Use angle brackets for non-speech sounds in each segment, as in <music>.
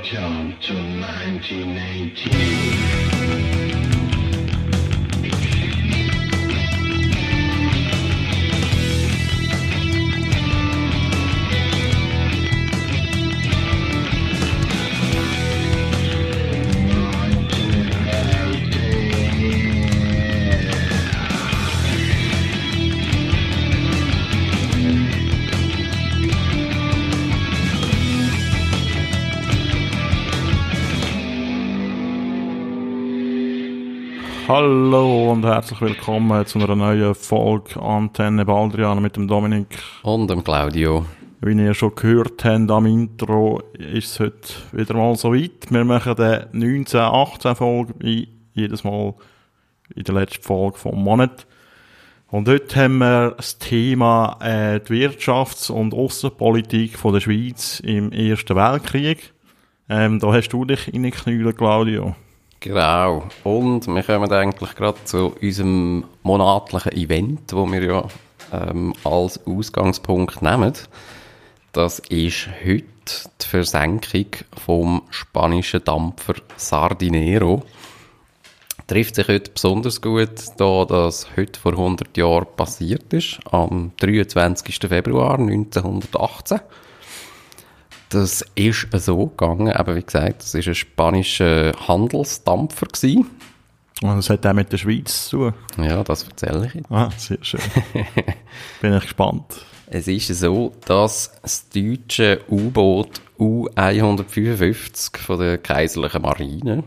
Welcome to 1918. Hallo und herzlich willkommen zu einer neuen Folge Antenne Baldrian mit dem Dominik. Und dem Claudio. Wie ihr schon gehört habt am Intro, ist es heute wieder mal so weit. Wir machen die 1918 Folge wie jedes Mal in der letzten Folge vom Monat. Und heute haben wir das Thema äh, die Wirtschafts- und Außenpolitik von der Schweiz im Ersten Weltkrieg. Ähm, da hast du dich reingeknüllt, Claudio. Genau. Und wir kommen eigentlich gerade zu unserem monatlichen Event, wo wir ja ähm, als Ausgangspunkt nehmen. Das ist heute die Versenkung vom spanischen Dampfer Sardinero. Trifft sich heute besonders gut, da das heute vor 100 Jahren passiert ist, am 23. Februar 1918. Das ist so gegangen, aber wie gesagt, das war ein spanischer Handelsdampfer. Gewesen. Und das hat auch mit der Schweiz zu tun. Ja, das erzähle ich Ihnen. Ah, sehr schön. <laughs> Bin ich gespannt. Es ist so, dass das deutsche U-Boot U-155 von der kaiserlichen Marine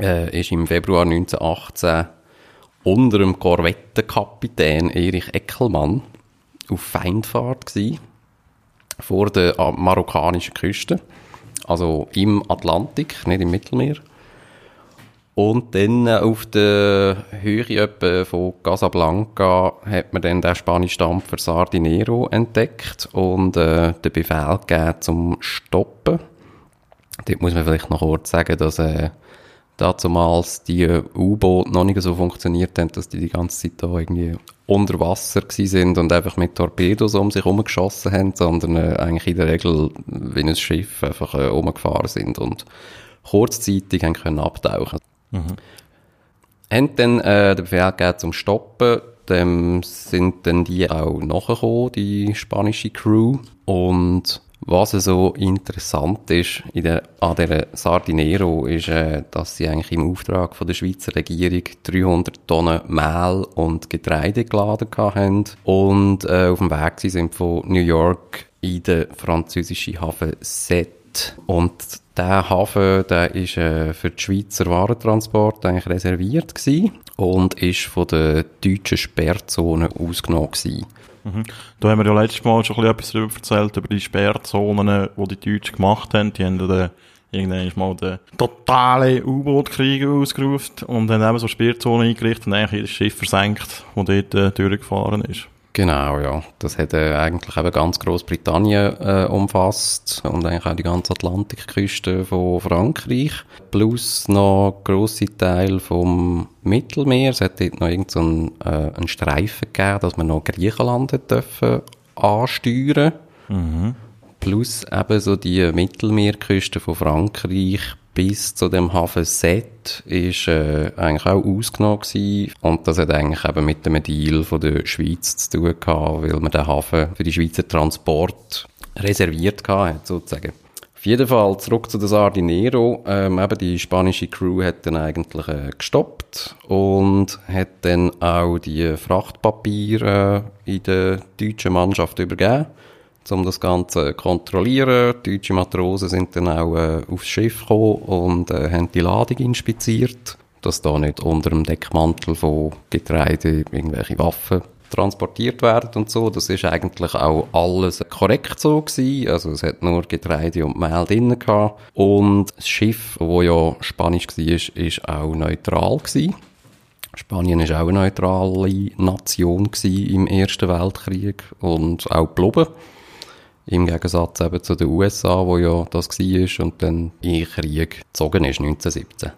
äh, ist im Februar 1918 unter dem Korvettenkapitän Erich Eckelmann auf Feindfahrt gewesen vor der marokkanischen Küste, also im Atlantik, nicht im Mittelmeer. Und dann auf der Höhe von Casablanca hat man dann den spanischen Dampfer Sardinero entdeckt und äh, den Befehl gegeben zum Stoppen. Dort muss man vielleicht noch kurz sagen, dass äh, damals die U-Boote noch nicht so funktioniert haben, dass die die ganze Zeit da irgendwie unter Wasser sind und einfach mit Torpedos um sich herumgeschossen haben, sondern äh, eigentlich in der Regel wie ein Schiff einfach äh, umgefahren sind und kurzzeitig haben können abtauchen. Mhm. Haben dann äh, den Befehl gegeben zum Stoppen, dem sind dann die auch nachgekommen, die spanische Crew und was so interessant ist in der, an der Sardinero ist, äh, dass sie eigentlich im Auftrag von der Schweizer Regierung 300 Tonnen Mehl und Getreide geladen haben und äh, auf dem Weg sie sind von New York in den französischen Hafen Sète. Und der Hafen, der ist äh, für die Schweizer Warentransport eigentlich reserviert gewesen und ist von der deutschen Sperrzone ausgenommen gewesen. Mhm. Da haben wir ja letztes Mal schon etwas darüber erzählt, über die Sperrzonen, die die Deutschen gemacht haben. Die haben dann irgendwann mal den totalen U-Boot-Krieg ausgerufen und dann eben so Sperrzonen eingerichtet und eigentlich jedes Schiff versenkt, das dort äh, durchgefahren ist. Genau, ja. Das hat äh, eigentlich eben ganz Großbritannien äh, umfasst und eigentlich auch die ganze Atlantikküste von Frankreich. Plus noch grosse Teil vom Mittelmeer. Es hat dort noch irgendeinen so äh, einen Streifen gegeben, dass man noch Griechenland dürfen ansteuern. Mhm. Plus eben so die Mittelmeerküste von Frankreich bis zu dem Hafen Set ist äh, eigentlich auch ausgenommen gewesen. und das hat eigentlich eben mit dem Deal von der Schweiz zu tun gehabt, weil man den Hafen für die Schweizer Transport reserviert hat, sozusagen. Auf jeden Fall zurück zu der Sardinero. Ähm, eben die spanische Crew hat dann eigentlich äh, gestoppt und hat dann auch die Frachtpapiere äh, in der deutschen Mannschaft übergeben um das Ganze zu kontrollieren. Die deutschen Matrosen sind dann auch äh, aufs Schiff gekommen und äh, haben die Ladung inspiziert, dass da nicht unter dem Deckmantel von Getreide irgendwelche Waffen transportiert werden und so. Das ist eigentlich auch alles korrekt so gewesen. Also es hat nur Getreide und Mehl drin gehabt. Und das Schiff, wo ja spanisch war, ist auch neutral gewesen. Spanien ist auch eine neutrale Nation im Ersten Weltkrieg und auch geblieben. Im Gegensatz eben zu den USA, wo ja das war und dann in Krieg gezogen ist, 1917.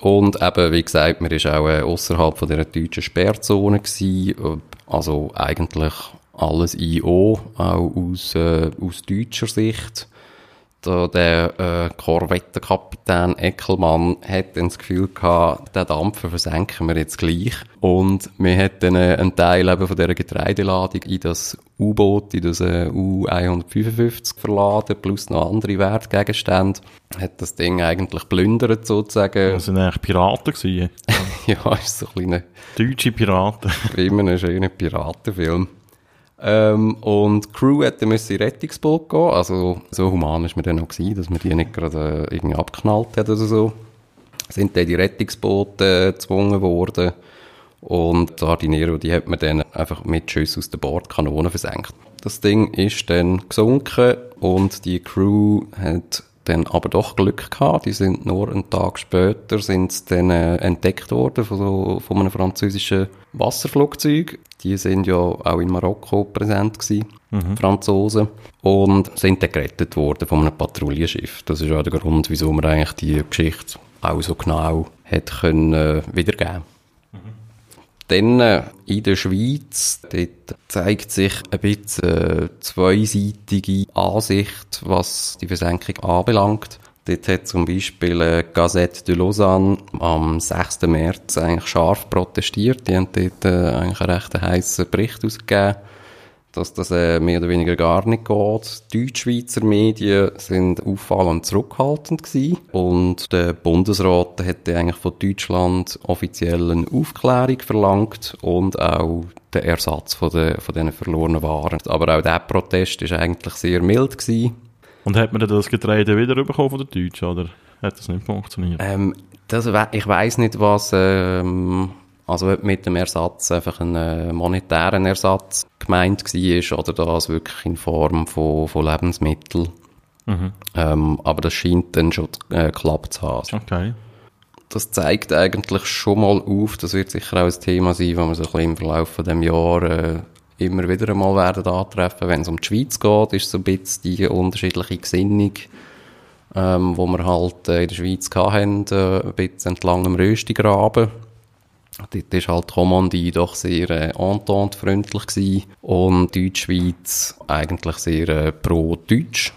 Und eben, wie gesagt, man war auch äh, außerhalb von dieser deutschen Sperrzone gewesen, also eigentlich alles IO, auch aus, äh, aus deutscher Sicht. Der äh, Korvettenkapitän Eckelmann hat dann das Gefühl gehabt, den Dampfer versenken wir jetzt gleich. Und wir hat dann äh, einen Teil eben von dieser Getreideladung in das U-Boot, in das äh, U-155 verladen, plus noch andere Wertgegenstände. Hat das Ding eigentlich plündert sozusagen. Das sind eigentlich Piraten gewesen. <laughs> ja, ist so ein kleiner, Deutsche Piraten. immer ein schöner Piratenfilm. Ähm, und die Crew hätte müssen in Rettungsboot gehen. Also, so human ist mir dann auch gewesen, dass man die nicht gerade äh, irgendwie abknallt hat oder so. Sind dann die Rettungsboote äh, gezwungen worden. Und die Sardinero, die hat man dann einfach mit Schüssen aus der Bordkanone versenkt. Das Ding ist dann gesunken und die Crew hat dann aber doch Glück gehabt. Die sind nur einen Tag später sind dann äh, entdeckt worden von, so, von einem französischen Wasserflugzeug. Die sind ja auch in Marokko präsent gewesen, Franzosen. Und sind dann gerettet worden von einem Patrouillenschiff. Das ist auch der Grund, wieso man eigentlich die Geschichte auch so genau hat können äh, wiedergeben. Dann äh, in der Schweiz, dort zeigt sich ein bisschen äh, zweiseitige Ansicht, was die Versenkung anbelangt. Dort hat zum Beispiel äh, Gazette de Lausanne am 6. März eigentlich scharf protestiert. Die haben dort äh, eigentlich einen recht heissen Bericht ausgegeben, dass das äh, mehr oder weniger gar nicht geht. Die Deutschschweizer Medien sind auffallend zurückhaltend gewesen. Und der Bundesrat hätte eigentlich von Deutschland offiziell eine Aufklärung verlangt und auch den Ersatz von, den, von diesen verlorenen Waren. Aber auch dieser Protest ist eigentlich sehr mild gewesen. Und hat man dann das Getreide wieder bekommen von den Deutschen, oder hat das nicht funktioniert? Ähm, das, we- ich weiß nicht, was, ähm, also ob mit dem Ersatz einfach ein äh, monetären Ersatz gemeint war oder das wirklich in Form von, von Lebensmitteln. Ähm, aber das scheint dann schon äh, geklappt zu haben. Okay. Das zeigt eigentlich schon mal auf, das wird sicher auch ein Thema sein, das wir so ein bisschen im Verlauf von dem Jahr äh, immer wieder einmal werden antreffen. Wenn es um die Schweiz geht, ist so ein bisschen die unterschiedliche Gesinnung, ähm, wo wir halt äh, in der Schweiz hatten, äh, ein bisschen entlang dem Röstigraben. Dort ist halt die Kommandie doch sehr äh, entente-freundlich und Deutschschweiz eigentlich sehr äh, pro-deutsch.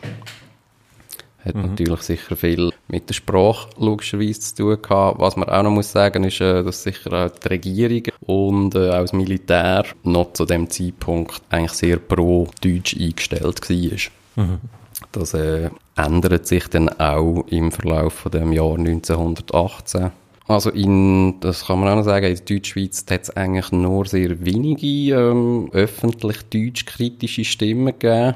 Hat natürlich sicher viel mit der Sprache logischerweise zu tun gehabt. Was man auch noch muss sagen, ist, äh, dass sicher auch die Regierung und äh, auch das Militär noch zu dem Zeitpunkt eigentlich sehr pro-deutsch eingestellt war. Das äh, ändert sich dann auch im Verlauf von dem Jahr 1918. Also in, das kann man auch noch sagen, in der Deutschschweiz hat es eigentlich nur sehr wenige ähm, öffentlich deutsch-kritische Stimmen gegeben.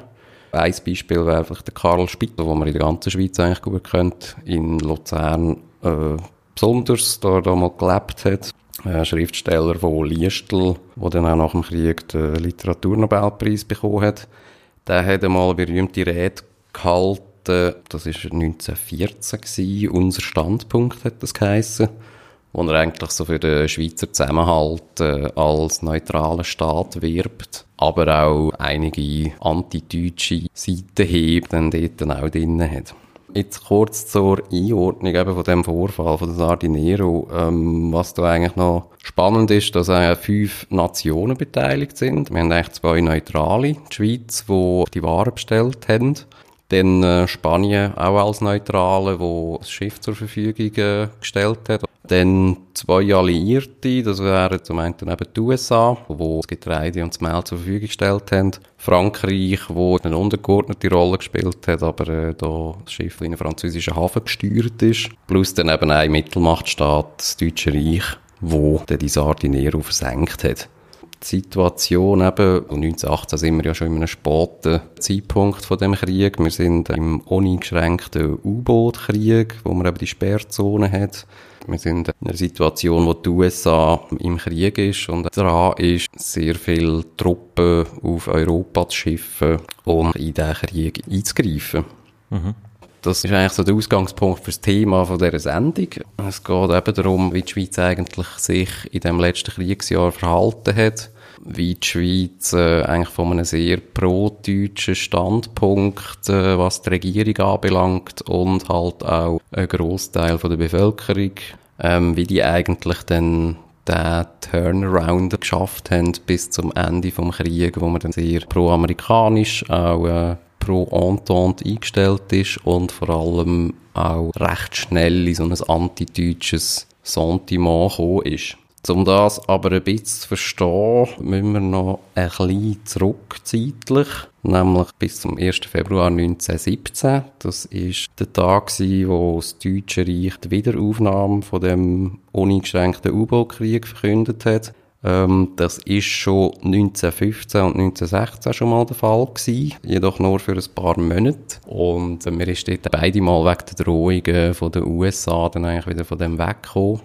Ein Beispiel wäre vielleicht der Karl Spitter, den man in der ganzen Schweiz eigentlich gut kennt, in Luzern äh, besonders, da er mal gelebt hat. Ein Schriftsteller von Liestl, der dann auch nach dem Krieg den Literaturnobelpreis bekommen hat. Der hat einmal eine berühmte Rede gehalten, das war 1914 gewesen, «Unser Standpunkt» hat das geheissen, wo er eigentlich so für den Schweizer Zusammenhalt äh, als neutraler Staat wirbt, aber auch einige antideutsche Seitenhiebe dann dort dann auch drin hat. Jetzt kurz zur Einordnung eben von dem Vorfall von Sardinero. Ähm, was da eigentlich noch spannend ist, dass eigentlich fünf Nationen beteiligt sind. Wir haben eigentlich zwei Neutrale, die Schweiz, die die Waren bestellt haben. Dann äh, Spanien auch als Neutrale, wo das Schiff zur Verfügung äh, gestellt hat. Dann zwei Alliierte, das wären zum einen eben die USA, wo das Getreide und das Mehl zur Verfügung gestellt haben. Frankreich, wo eine untergeordnete Rolle gespielt hat, aber äh, da das Schiff in einen französischen Hafen gesteuert ist. Plus dann eben ein Mittelmachtstaat, das Deutsche Reich, wo dann die Sardinero versenkt hat. Die Situation eben, und 1918 sind wir ja schon in einem späten Zeitpunkt von dem Krieg. Wir sind im uneingeschränkten U-Boot-Krieg, wo man eben die Sperrzone hat. Wir sind in einer Situation, wo die USA im Krieg ist und dran ist, sehr viele Truppen auf Europa zu schiffen und in diesen Krieg einzugreifen. Das ist eigentlich so der Ausgangspunkt für das Thema von dieser Sendung. Es geht eben darum, wie die Schweiz eigentlich sich in dem letzten Kriegsjahr verhalten hat, wie die Schweiz äh, eigentlich von einem sehr pro-deutschen Standpunkt, äh, was die Regierung anbelangt und halt auch ein Großteil der Bevölkerung, ähm, wie die eigentlich dann den Turnaround geschafft haben bis zum Ende vom Krieg, wo man dann sehr pro-amerikanisch, auch äh, pro Entente eingestellt ist und vor allem auch recht schnell in so ein antideutsches Sentiment gekommen ist. Um das aber ein bisschen zu verstehen, müssen wir noch ein bisschen zurück zeitlich, nämlich bis zum 1. Februar 1917. Das ist der Tag, wo das Deutsche Reich die Wiederaufnahme von dem uneingeschränkten U-Boot-Krieg verkündet hat. Ähm, das ist schon 1915 und 1916 schon mal der Fall gewesen, jedoch nur für ein paar Monate. Und äh, ist dort beide mal wegen der Drohungen von den USA dann eigentlich wieder von dem weggekommen.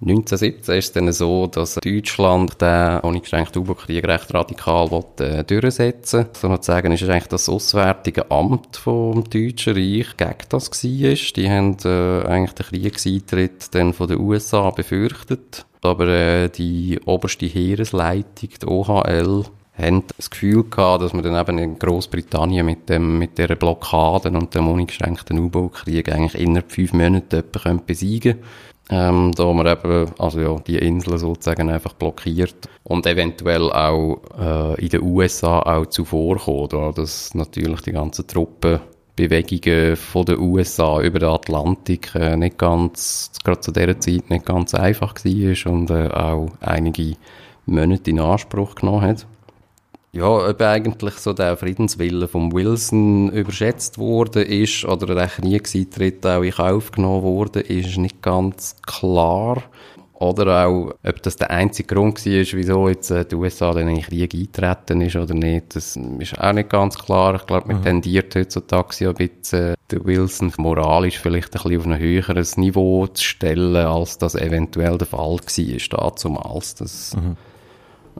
1917 ist es dann so, dass Deutschland den uneingeschränkten U-Boot-Krieg recht radikal will, äh, durchsetzen So sozusagen ist eigentlich das Auswärtige Amt vom Deutschen Reich gegen das war. Die haben äh, eigentlich den Kriegseintritt dann von den USA befürchtet. Aber äh, die oberste Heeresleitung, die OHL, haben das Gefühl gehabt, dass man dann eben in Großbritannien mit dem, mit der Blockade und dem uneingeschränkten U-Boot-Krieg eigentlich innerhalb fünf Monaten besiegen könnte. Ähm, da man eben, also ja, die Inseln sozusagen einfach blockiert und eventuell auch äh, in den USA auch zuvorkommen, da dass natürlich die ganzen Truppenbewegungen von den USA über den Atlantik äh, nicht ganz, gerade zu dieser Zeit nicht ganz einfach war und äh, auch einige Monate in Anspruch genommen hat ja, ob eigentlich so der Friedenswille von Wilson überschätzt worden ist oder der Kriegseintritt auch in Kauf genommen wurde, ist nicht ganz klar. Oder auch, ob das der einzige Grund war, wieso jetzt äh, die USA dann in den Krieg eintreten ist oder nicht, das ist auch nicht ganz klar. Ich glaube, man mhm. tendiert heutzutage ein bisschen, den Wilson moralisch vielleicht ein bisschen auf ein höheres Niveau zu stellen, als das eventuell der Fall war, damals. Das, mhm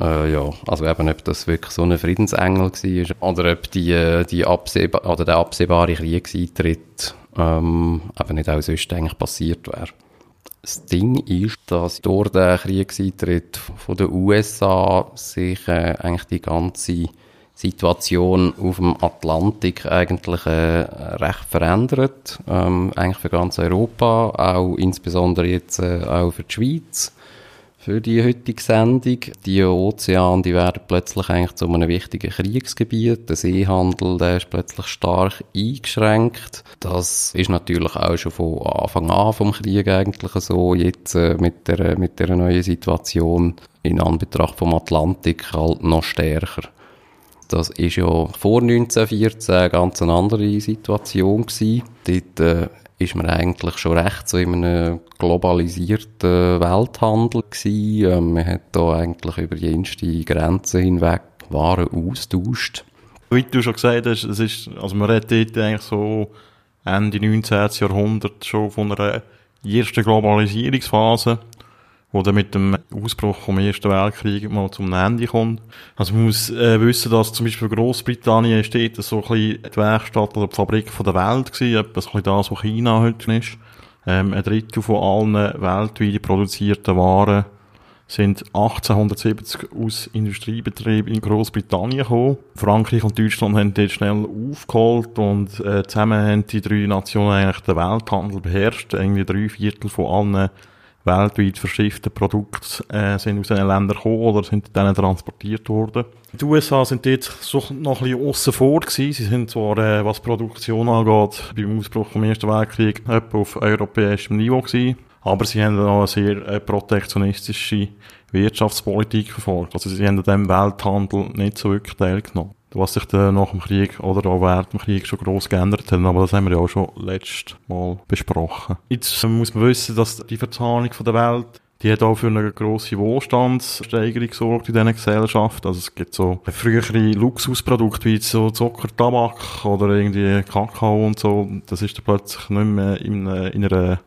äh, ja, also eben, ob das wirklich so ein Friedensengel war oder ob die, äh, die absehba oder der absehbare Kriegseintritt ähm, eben nicht auch sonst eigentlich passiert wäre. Das Ding ist, dass durch den Kriegseintritt von den USA sich äh, eigentlich die ganze Situation auf dem Atlantik eigentlich äh, recht verändert. Ähm, eigentlich für ganz Europa, auch insbesondere jetzt äh, auch für die Schweiz für die heutige Sendung. Die Ozeane, die werden plötzlich eigentlich zu einem wichtigen Kriegsgebiet. Der Seehandel, der ist plötzlich stark eingeschränkt. Das ist natürlich auch schon von Anfang an vom Krieg eigentlich so. Jetzt äh, mit der, mit der neuen Situation in Anbetracht vom Atlantik halt noch stärker. Das ist ja vor 1914 eine ganz andere Situation gewesen. Dort äh, ist man eigentlich schon recht so in einem globalisierten Welthandel gewesen. Ähm, man hat da eigentlich über jenste Grenzen hinweg Waren austauscht. Wie du schon gesagt hast, es ist, also man redet dort eigentlich so Ende 19. Jahrhundert schon von einer ersten Globalisierungsphase wo dann mit dem Ausbruch vom Ersten Weltkrieg mal zum Ende kommt. Also man muss äh, wissen, dass zum Beispiel Großbritannien steht so ein bisschen die Werkstatt oder die Fabrik von der Welt gewesen, etwa so ein das, was China heute ist. Ähm, ein Drittel von allen weltweit produzierten Waren sind 1870 aus Industriebetrieben in Großbritannien gekommen. Frankreich und Deutschland haben dort schnell aufgeholt und äh, zusammen haben die drei Nationen eigentlich den Welthandel beherrscht. Irgendwie drei Viertel von allen weltweit verschiffte Produkte äh, sind aus diesen Ländern gekommen oder sind dann transportiert worden. Die USA sind dort so noch ein bisschen aussen vor gewesen. Sie sind zwar, äh, was Produktion angeht, beim Ausbruch vom Ersten Weltkrieg etwa auf europäischem Niveau gewesen, aber sie haben auch eine sehr äh, protektionistische Wirtschaftspolitik verfolgt. Also sie haben an dem Welthandel nicht so wirklich teilgenommen was sich dann nach dem Krieg oder auch während dem Krieg schon gross geändert hat. Aber das haben wir ja auch schon letztes Mal besprochen. Jetzt muss man wissen, dass die Verzahnung der Welt die hat auch für eine grosse Wohlstandssteigerung gesorgt in diesen Gesellschaft. Also es gibt so frühere Luxusprodukte wie so Zucker, Tabak oder irgendwie Kakao und so. Das ist dann plötzlich nicht mehr in, in einer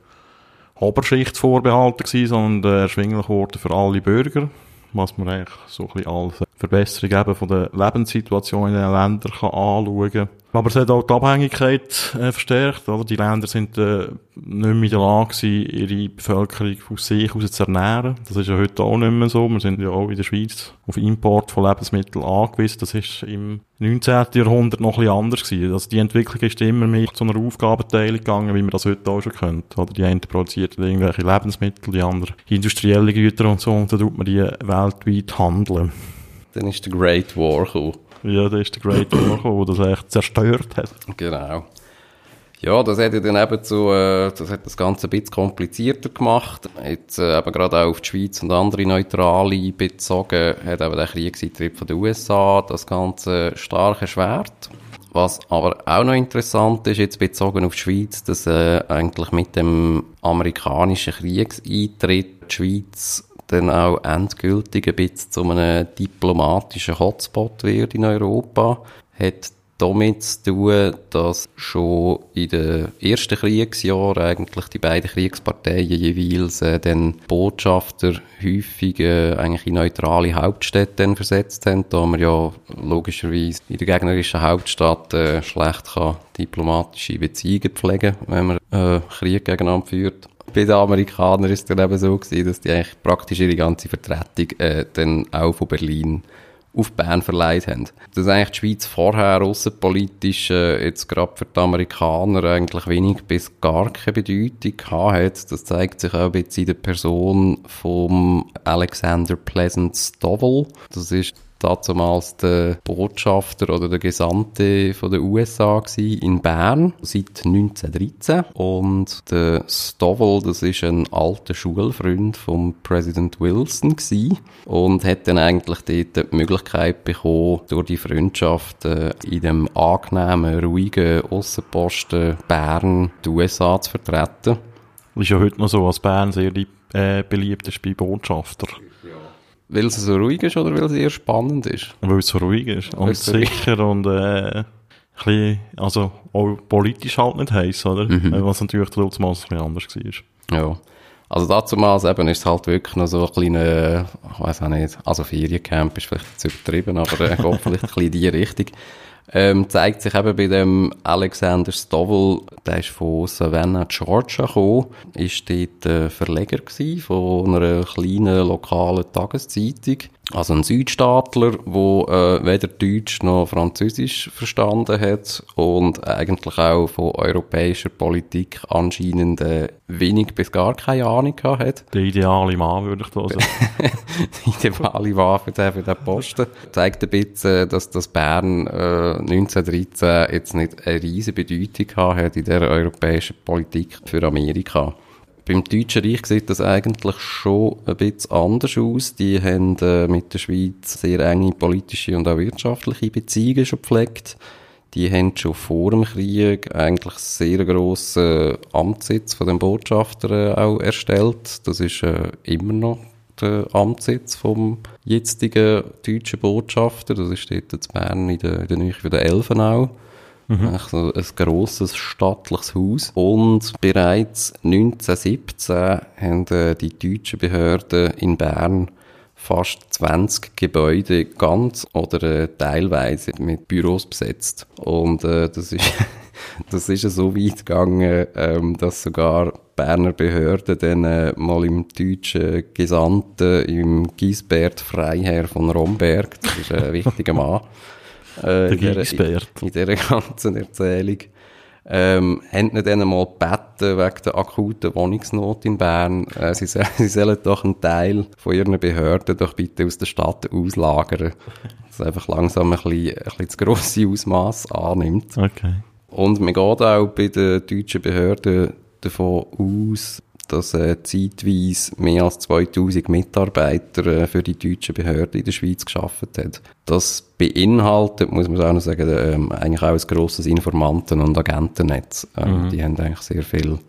Oberschicht vorbehalten gewesen, sondern erschwinglich geworden für alle Bürger was man eigentlich so ein bisschen als Verbesserung eben von der Lebenssituation in den Ländern kann anschauen kann. Aber es hat auch die Abhängigkeit äh, verstärkt. Oder? Die Länder sind äh, nicht mehr in der Lage gewesen, ihre Bevölkerung aus sich aus zu ernähren. Das ist ja heute auch nicht mehr so. Wir sind ja auch in der Schweiz auf Import von Lebensmitteln angewiesen. Das ist im 19. Jahrhundert noch ein anders gewesen. Also die Entwicklung ist immer mehr zu einer Aufgabenteilung gegangen, wie man das heute auch schon kennt. Oder die einen produzieren irgendwelche Lebensmittel, die anderen industrielle Güter und so, und dann tut man die weltweit handeln. Dann ist der Great War gekommen. Ja, da ist der Great War gekommen, der das echt zerstört hat. Genau. Ja, das hat ja dann eben zu, äh, das hat das Ganze ein bisschen komplizierter gemacht. Jetzt äh, eben gerade auch auf die Schweiz und andere Neutrale bezogen, hat eben der Kriegseintritt von den USA das Ganze stark erschwert. Was aber auch noch interessant ist, jetzt bezogen auf die Schweiz, dass äh, eigentlich mit dem amerikanischen Kriegseintritt die Schweiz dann auch endgültig ein bisschen zu einem diplomatischen Hotspot wird in Europa, hat damit zu tun, dass schon in den ersten Kriegsjahren eigentlich die beiden Kriegsparteien jeweils äh, den Botschafter häufig äh, eigentlich in neutrale Hauptstädte versetzt haben, da man ja logischerweise in der gegnerischen Hauptstadt äh, schlecht kann diplomatische Beziehungen pflegen, wenn man äh, Krieg gegeneinander führt. Bei den Amerikanern ist es dann eben so gewesen, dass die eigentlich praktisch ihre ganze Vertretung äh, dann auch von Berlin auf Bern verleiht haben. Dass eigentlich die Schweiz vorher außenpolitisch äh, jetzt gerade für die Amerikaner eigentlich wenig bis gar keine Bedeutung hat, das zeigt sich auch jetzt in der Person vom Alexander Pleasant Stovall. Das ist damals der Botschafter oder der Gesandte von den USA in Bern seit 1913 und der Stovall, das ist ein alter Schulfreund von Präsident Wilson und hat dann eigentlich dort die Möglichkeit bekommen, durch die Freundschaft äh, in dem angenehmen, ruhigen Aussenposten Bern die USA zu vertreten. Ist ja heute noch so, als Bern sehr äh, beliebt ist bei Botschaftern. Weil es so ruhig ist oder weil es eher spannend ist? Weil es so ruhig ist und sicher und äh, ein bisschen, also auch politisch halt nicht heiß, oder? Mhm. Was natürlich trotzdem ein bisschen anders war. Ja. Also damals eben ist es halt wirklich noch so ein kleiner, ich weiß auch nicht, also Feriencamp ist vielleicht zu übertrieben, aber äh, <laughs> geht vielleicht ein bisschen in die Richtung. Ähm, zeigt sich eben bei dem Alexander Stovall, der ist von Savannah, Georgia gekommen, ist dort äh, Verleger gewesen von einer kleinen lokalen Tageszeitung. Also ein Südstaatler, der äh, weder Deutsch noch Französisch verstanden hat und eigentlich auch von europäischer Politik anscheinend äh, wenig bis gar keine Ahnung hat. Der ideale Mann, würde ich da sagen. <laughs> Die ideale Mann für den, für den Posten. Zeigt ein bisschen, dass das Bern äh, 1913 jetzt nicht eine riesige Bedeutung hat in der europäischen Politik für Amerika. Beim Deutschen Reich sieht das eigentlich schon ein bisschen anders aus. Die haben äh, mit der Schweiz sehr enge politische und auch wirtschaftliche Beziehungen schon gepflegt. Die haben schon vor dem Krieg eigentlich sehr grossen Amtssitz von den Botschafter äh, auch erstellt. Das ist äh, immer noch der Amtssitz vom jetzigen deutschen Botschafter. Das ist dort in Bern in der, in der Nähe von der Elfenau. Mhm. Also ein grosses stattliches Haus. Und bereits 1917 haben äh, die deutschen Behörden in Bern fast 20 Gebäude ganz oder äh, teilweise mit Büros besetzt. Und äh, das ist <laughs> das ist ja so weit gegangen, ähm, dass sogar Berner Behörden dann äh, mal im deutschen Gesandten, im Gisbert Freiherr von Romberg, das ist ein wichtiger Mann, <laughs> äh, in, dieser, in, in dieser ganzen Erzählung, ähm, haben nicht dann mal gebeten wegen der akuten Wohnungsnot in Bern, äh, sie, <laughs> sie sollen doch einen Teil von ihren Behörden doch bitte aus der Stadt auslagern. Das einfach langsam ein bisschen, ein bisschen zu grosse Ausmaß annimmt. Okay. Und man geht auch bei den deutschen Behörden davon aus, dass äh, zeitweise mehr als 2000 Mitarbeiter äh, für die deutschen Behörden in der Schweiz geschafft haben. Das beinhaltet, muss man auch noch sagen, äh, eigentlich auch ein grosses Informanten- und Agentennetz. Äh, mhm. Die haben eigentlich sehr viel,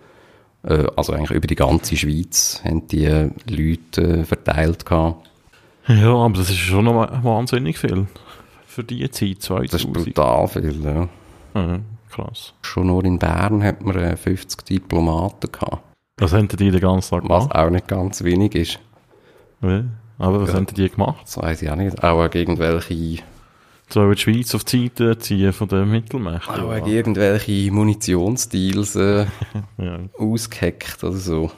äh, also eigentlich über die ganze Schweiz haben die äh, Leute äh, verteilt gehabt. Ja, aber das ist schon noch wahnsinnig viel für die Zeit, 2000. Das ist brutal viel, ja. Mhm. Krass. Schon nur in Bern hat man 50 Diplomaten gehabt. Was haben die den ganzen Tag gemacht? Was auch nicht ganz wenig ist. Ja, aber was ja. haben die gemacht? Das weiß ich auch nicht. Auch irgendwelche... So die Schweiz auf die Seite ziehen von den Mittelmächten? Auch irgendwelche Munitionsdeals äh, <laughs> ja. ausgehackt oder so.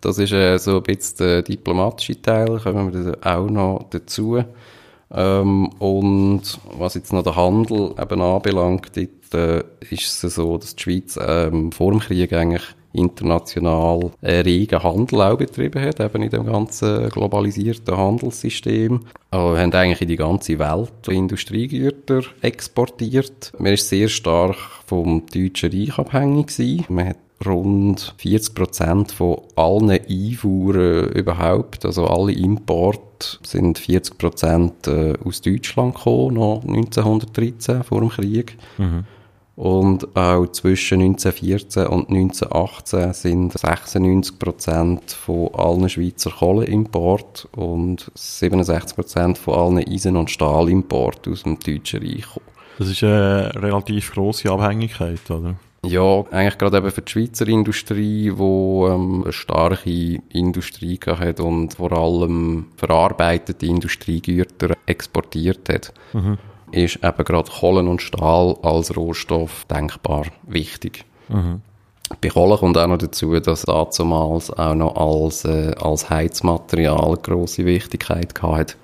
Das ist äh, so ein bisschen der diplomatische Teil, kommen wir auch noch dazu. Ähm, und was jetzt noch den Handel eben anbelangt, dort, äh, ist es so, dass die Schweiz ähm, vor dem Krieg eigentlich international äh, regen Handel auch betrieben hat, eben in dem ganzen globalisierten Handelssystem. Aber wir haben eigentlich in die ganze Welt Industriegüter exportiert. Man ist sehr stark vom Deutschen Reich abhängig gewesen. Man hat rund 40 Prozent von allen Einfuhren überhaupt, also alle Importe, sind 40 Prozent äh, aus Deutschland gekommen, noch 1913 vor dem Krieg. Und auch zwischen 1914 und 1918 sind 96 Prozent von allen Schweizer Kohleimport und 67 Prozent von allen Eisen- und Stahlimport aus dem Deutschen Reich gekommen. Das ist eine relativ grosse Abhängigkeit, oder? Ja, eigentlich gerade eben für die Schweizer Industrie, wo ähm, eine starke Industrie hat und vor allem verarbeitete Industriegüter exportiert hat, ist eben gerade Kohlen und Stahl als Rohstoff denkbar wichtig. Bei Kohle kommt auch noch dazu, dass damals auch noch als, äh, als Heizmaterial eine grosse Wichtigkeit gehabt hat.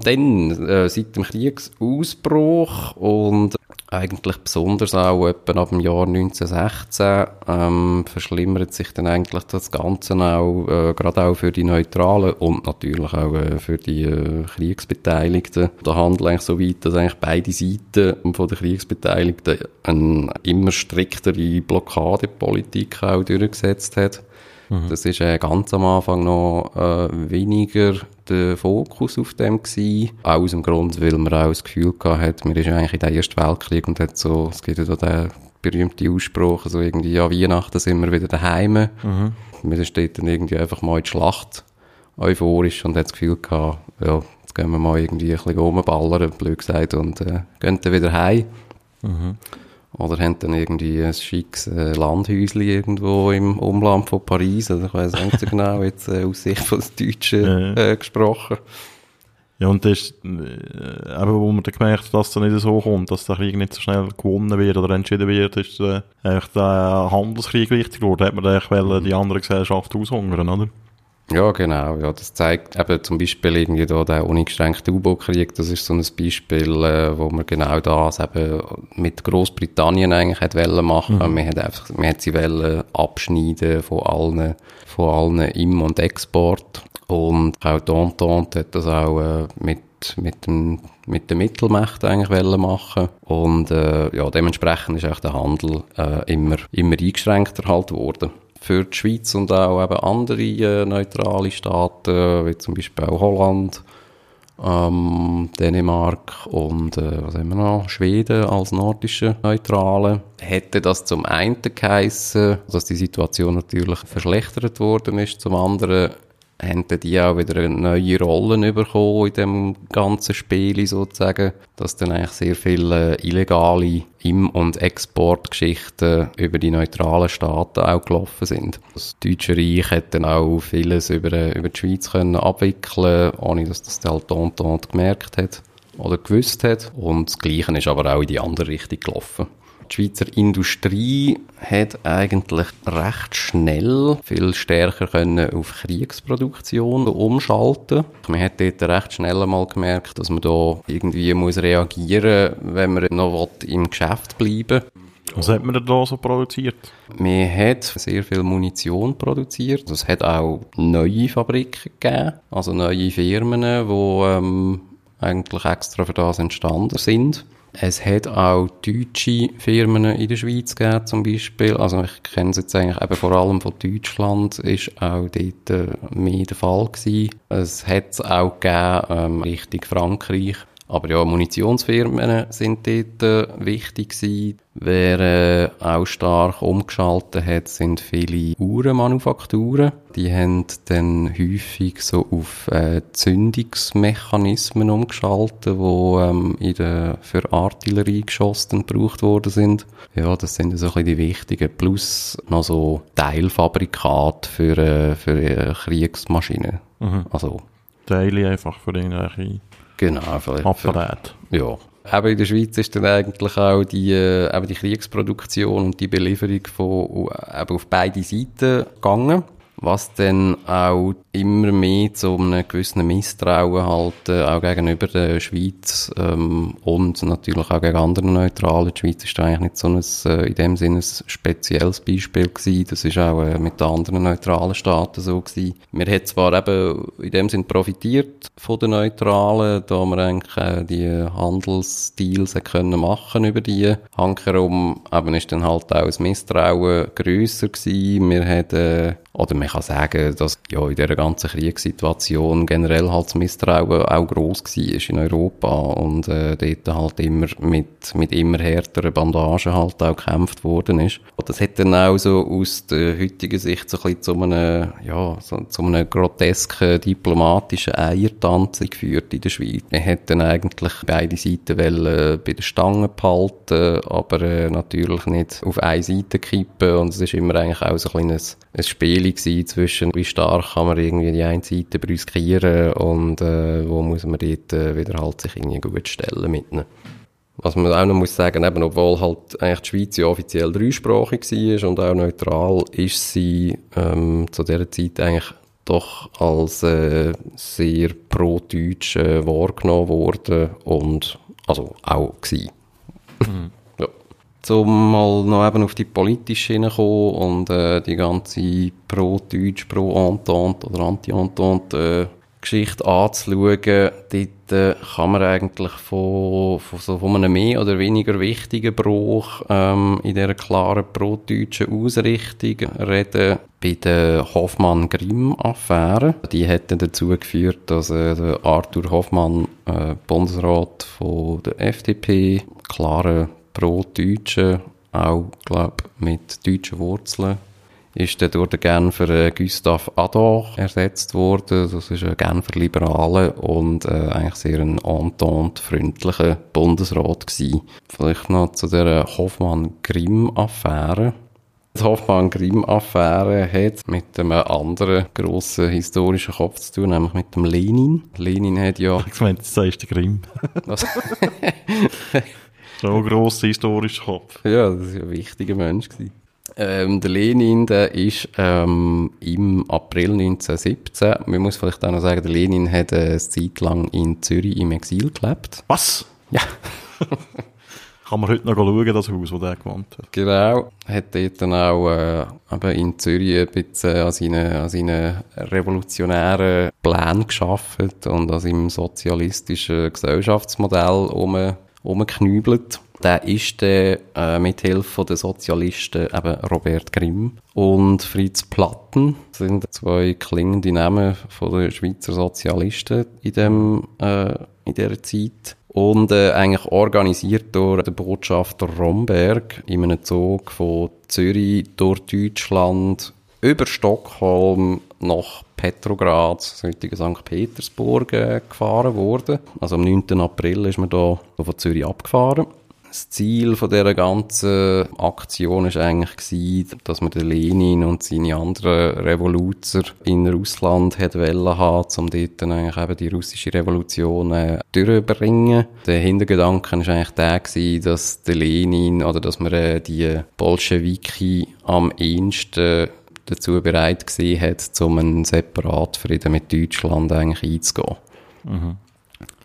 Dann, äh, seit dem Kriegsausbruch und eigentlich besonders auch etwa ab dem Jahr 1916 ähm, verschlimmert sich dann eigentlich das Ganze auch, äh, gerade auch für die Neutralen und natürlich auch äh, für die äh, Kriegsbeteiligten. Der Handel eigentlich so weit, dass eigentlich beide Seiten von der Kriegsbeteiligten eine immer striktere Blockadepolitik auch durchgesetzt hat. Das ist äh, ganz am Anfang noch äh, weniger der Fokus auf dem gewesen. Auch aus dem Grund, weil man auch das Gefühl gehabt hat, man ist eigentlich in den Ersten Weltkrieg und hat so, es gibt ja da den berühmten Ausspruch, so irgendwie, ja, Weihnachten sind wir wieder daheim. Mhm. Man steht dann irgendwie einfach mal in die Schlacht euphorisch und hat das Gefühl gehabt, ja, jetzt gehen wir mal irgendwie ein bisschen rumballern, blöd gesagt, und äh, gehen dann wieder heim. Oder haben dann irgendwie ein schickes äh, Landhäuschen irgendwo im Umland von Paris. Also ich auch nicht so genau jetzt äh, aus Sicht von den Deutschen äh, gesprochen. Ja, und das ist, äh, eben, wo man dann gemerkt hat, dass es nicht so kommt, dass der Krieg nicht so schnell gewonnen wird oder entschieden wird, ist äh, eigentlich der Handelskrieg wichtig geworden. Hat man dann eigentlich wollen, die andere Gesellschaft aushungern, oder? Ja, genau. Ja, das zeigt eben zum Beispiel irgendwie da der uneingeschränkte U-Boot-Krieg. Das ist so ein Beispiel, äh, wo man genau das eben mit Großbritannien eigentlich hat wollen machen. Man hat einfach, man hat sie wollen abschneiden von allen, von allen Im- und Export. Und auch die Entente hat das auch äh, mit mit dem mit den Mittelmächten eigentlich wollen machen und äh, ja dementsprechend ist auch der Handel äh, immer immer eingeschränkter halt worden für die Schweiz und auch eben andere äh, neutrale Staaten, wie zum Beispiel auch Holland, ähm, Dänemark und äh, was haben wir noch? Schweden als nordische Neutrale. Hätte das zum einen geheissen, dass die Situation natürlich verschlechtert worden ist, zum anderen haben die auch wieder neue Rollen bekommen in dem ganzen Spiel sozusagen, dass dann eigentlich sehr viele illegale Im- und Exportgeschichten über die neutralen Staaten auch gelaufen sind. Das Deutsche Reich hat dann auch vieles über, über die Schweiz können abwickeln, ohne dass das der Entente gemerkt hat oder gewusst hat. Und das Gleiche ist aber auch in die andere Richtung gelaufen. Die Schweizer Industrie hat eigentlich recht schnell viel stärker können auf Kriegsproduktion umschalten. Man hat dort recht schnell einmal gemerkt, dass man da irgendwie muss reagieren, wenn man noch im Geschäft bleiben Was hat man denn da so produziert? Man hat sehr viel Munition produziert. Es hat auch neue Fabriken gegeben, also neue Firmen, die ähm, eigentlich extra für das entstanden sind. Es hat auch deutsche Firmen in der Schweiz gegeben, zum Beispiel. Also ich kenne es jetzt eigentlich eben vor allem von Deutschland, ist auch dort äh, mehr der Fall gewesen. Es hat es auch gegeben, ähm, Richtung Frankreich. Aber ja, Munitionsfirmen sind dort äh, wichtig gewesen. Wer äh, auch stark umgeschaltet hat, sind viele Uhrenmanufakturen. Die haben dann häufig so auf äh, Zündungsmechanismen umgeschaltet, wo ähm, in der, für Artilleriegeschosse dann gebraucht worden sind. Ja, das sind so ein bisschen die wichtigen. Plus noch so Teilfabrikate für, äh, für äh, Kriegsmaschinen. Also, Teile einfach für irgendwelche genau, vielleicht für, Apparate. ja. Eben in der Schweiz ist dann eigentlich auch die, äh, eben die Kriegsproduktion und die Belieferung von, äh, eben auf beide Seiten gegangen. Was dann auch immer mehr zu einem gewissen Misstrauen halt, auch gegenüber der Schweiz ähm, und natürlich auch gegen andere Neutrale. Die Schweiz ist eigentlich nicht so ein, äh, in dem Sinne ein spezielles Beispiel gewesen. Das ist auch äh, mit den anderen neutralen Staaten so gewesen. Wir haben zwar eben in dem Sinne profitiert von den Neutralen, da wir eigentlich äh, die Handelsdeals können machen über die. Hankerum eben ist dann halt auch das Misstrauen grösser gewesen. Wir hatten äh, oder man kann sagen, dass ja in dieser ganzen Kriegssituation generell halt das Misstrauen auch gross war in Europa und äh, dort halt immer mit, mit immer härteren Bandagen halt auch gekämpft worden ist. Und das hat dann auch so aus der heutigen Sicht so ein bisschen zu einem, ja, so, zu einem grotesken diplomatischen Eiertanz geführt in der Schweiz. Man hat dann eigentlich beide Seiten wollen, bei der Stange behalten, aber äh, natürlich nicht auf eine Seite kippen und es ist immer eigentlich auch so ein kleines ein Spiel gewesen zwischen, wie stark kann man irgendwie die eine Seite brüskieren und äh, wo muss man dort äh, wieder halt sich irgendwie gut stellen mit. Was man auch noch muss sagen, eben, obwohl halt eigentlich die Schweiz ja offiziell dreisprachig war und auch neutral, ist sie ähm, zu dieser Zeit eigentlich doch als äh, sehr pro-deutsch äh, wahrgenommen worden und also auch gewesen. Mhm um mal noch eben auf die politische hineinkommen und äh, die ganze pro-Deutsch, pro-Entente oder Anti-Entente äh, Geschichte anzuschauen, dort äh, kann man eigentlich von, von, so von einem mehr oder weniger wichtigen Bruch ähm, in dieser klaren pro-deutschen Ausrichtung reden. Bei der Hoffmann-Grimm-Affäre. Die hätte dazu geführt, dass äh, Arthur Hoffmann, äh, Bundesrat von der FDP, klare pro-Deutschen, auch, glaub, mit deutschen Wurzeln, ist dann durch den Genfer äh, Gustav Adolf ersetzt worden. Das ist ein Genfer Liberale und äh, eigentlich sehr ein entente-freundlicher Bundesrat gewesen. Vielleicht noch zu der Hoffmann-Grimm-Affäre. Die Hoffmann-Grimm-Affäre hat mit einem anderen grossen historischen Kopf zu tun, nämlich mit dem Lenin. Lenin hat ja... Ich meine, das ist der Grimm. <laughs> <laughs> So ein grosser historischer Kopf. Ja, das war ein wichtiger Mensch. Ähm, der Lenin, der ist ähm, im April 1917, man muss vielleicht auch noch sagen, der Lenin hat eine Zeit lang in Zürich im Exil gelebt. Was? Ja. <laughs> Kann man heute noch schauen, das Haus, das er gewohnt hat. Genau. Hat dort dann auch äh, in Zürich ein bisschen an seinen, an seinen revolutionären Plänen geschaffen und an seinem sozialistischen Gesellschaftsmodell um rumgeknübelt. Der ist dann äh, mit Hilfe der Sozialisten eben Robert Grimm und Fritz Platten. Das sind zwei klingende Namen von den Schweizer Sozialisten in, dem, äh, in dieser Zeit. Und äh, eigentlich organisiert durch den Botschafter Romberg in einem Zug von Zürich durch Deutschland über Stockholm nach Petrograd, das heutige St. Petersburg, äh, gefahren worden. Also am 9. April ist man da von Zürich abgefahren. Das Ziel von dieser ganzen Aktion war eigentlich gewesen, dass man den Lenin und seine anderen Revoluzer in Russland hat haben, um dort dann eigentlich eben die russische Revolution äh, durchzubringen. Der Hintergedanke war eigentlich der gewesen, dass der Lenin oder dass man äh, die Bolschewiki am ehesten dazu bereit gesehen hat, um einen Separatfrieden mit Deutschland eigentlich einzugehen. Mhm.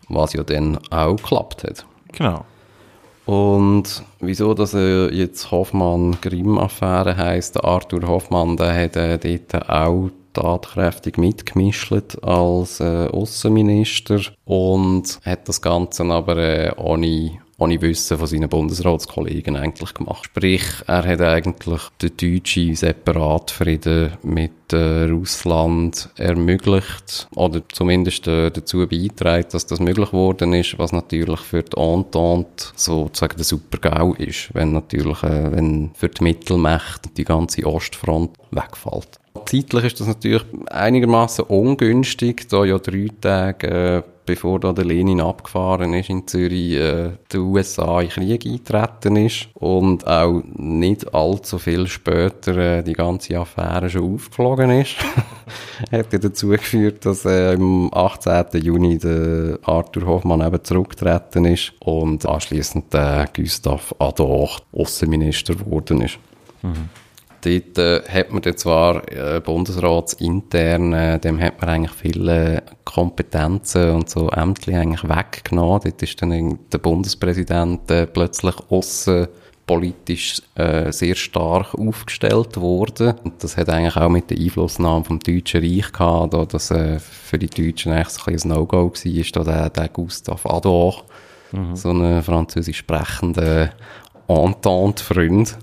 Was ja dann auch geklappt hat. Genau. Und wieso das äh, jetzt Hoffmann-Grimm-Affäre heisst, Arthur Hoffmann, der hat äh, dort auch tatkräftig mitgemischt als äh, Außenminister und hat das Ganze aber äh, ohne ohne Wissen von seinen Bundesratskollegen eigentlich gemacht. Sprich, er hat eigentlich den deutschen Separatfrieden mit äh, Russland ermöglicht oder zumindest äh, dazu beitragen, dass das möglich geworden ist, was natürlich für die Entente sozusagen der Super-GAU ist, wenn natürlich, äh, wenn für die Mittelmächte die ganze Ostfront wegfällt. Zeitlich ist das natürlich einigermaßen ungünstig, da ja drei Tage äh, bevor da der Lenin abgefahren ist in Zürich, äh, die USA in Krieg eingetreten ist und auch nicht allzu viel später äh, die ganze Affäre schon aufgeflogen ist, <laughs> hat ja dazu geführt, dass äh, am 18. Juni der Arthur Hoffmann eben zurückgetreten ist und anschließend der Gustav Adolf Außenminister geworden ist. Mhm. Dort äh, hat man dann zwar äh, bundesratsintern, äh, dem hat man eigentlich viele Kompetenzen und so Ämter eigentlich weggenommen. Dort ist dann der Bundespräsident äh, plötzlich aussen politisch äh, sehr stark aufgestellt worden. Und das hat eigentlich auch mit der Einflussnahme vom Deutschen Reich gehabt, da das äh, für die Deutschen eigentlich ein, ein No-Go war, ist da der, der Gustave Adolf, mhm. so ein französisch sprechender Entente-Freund.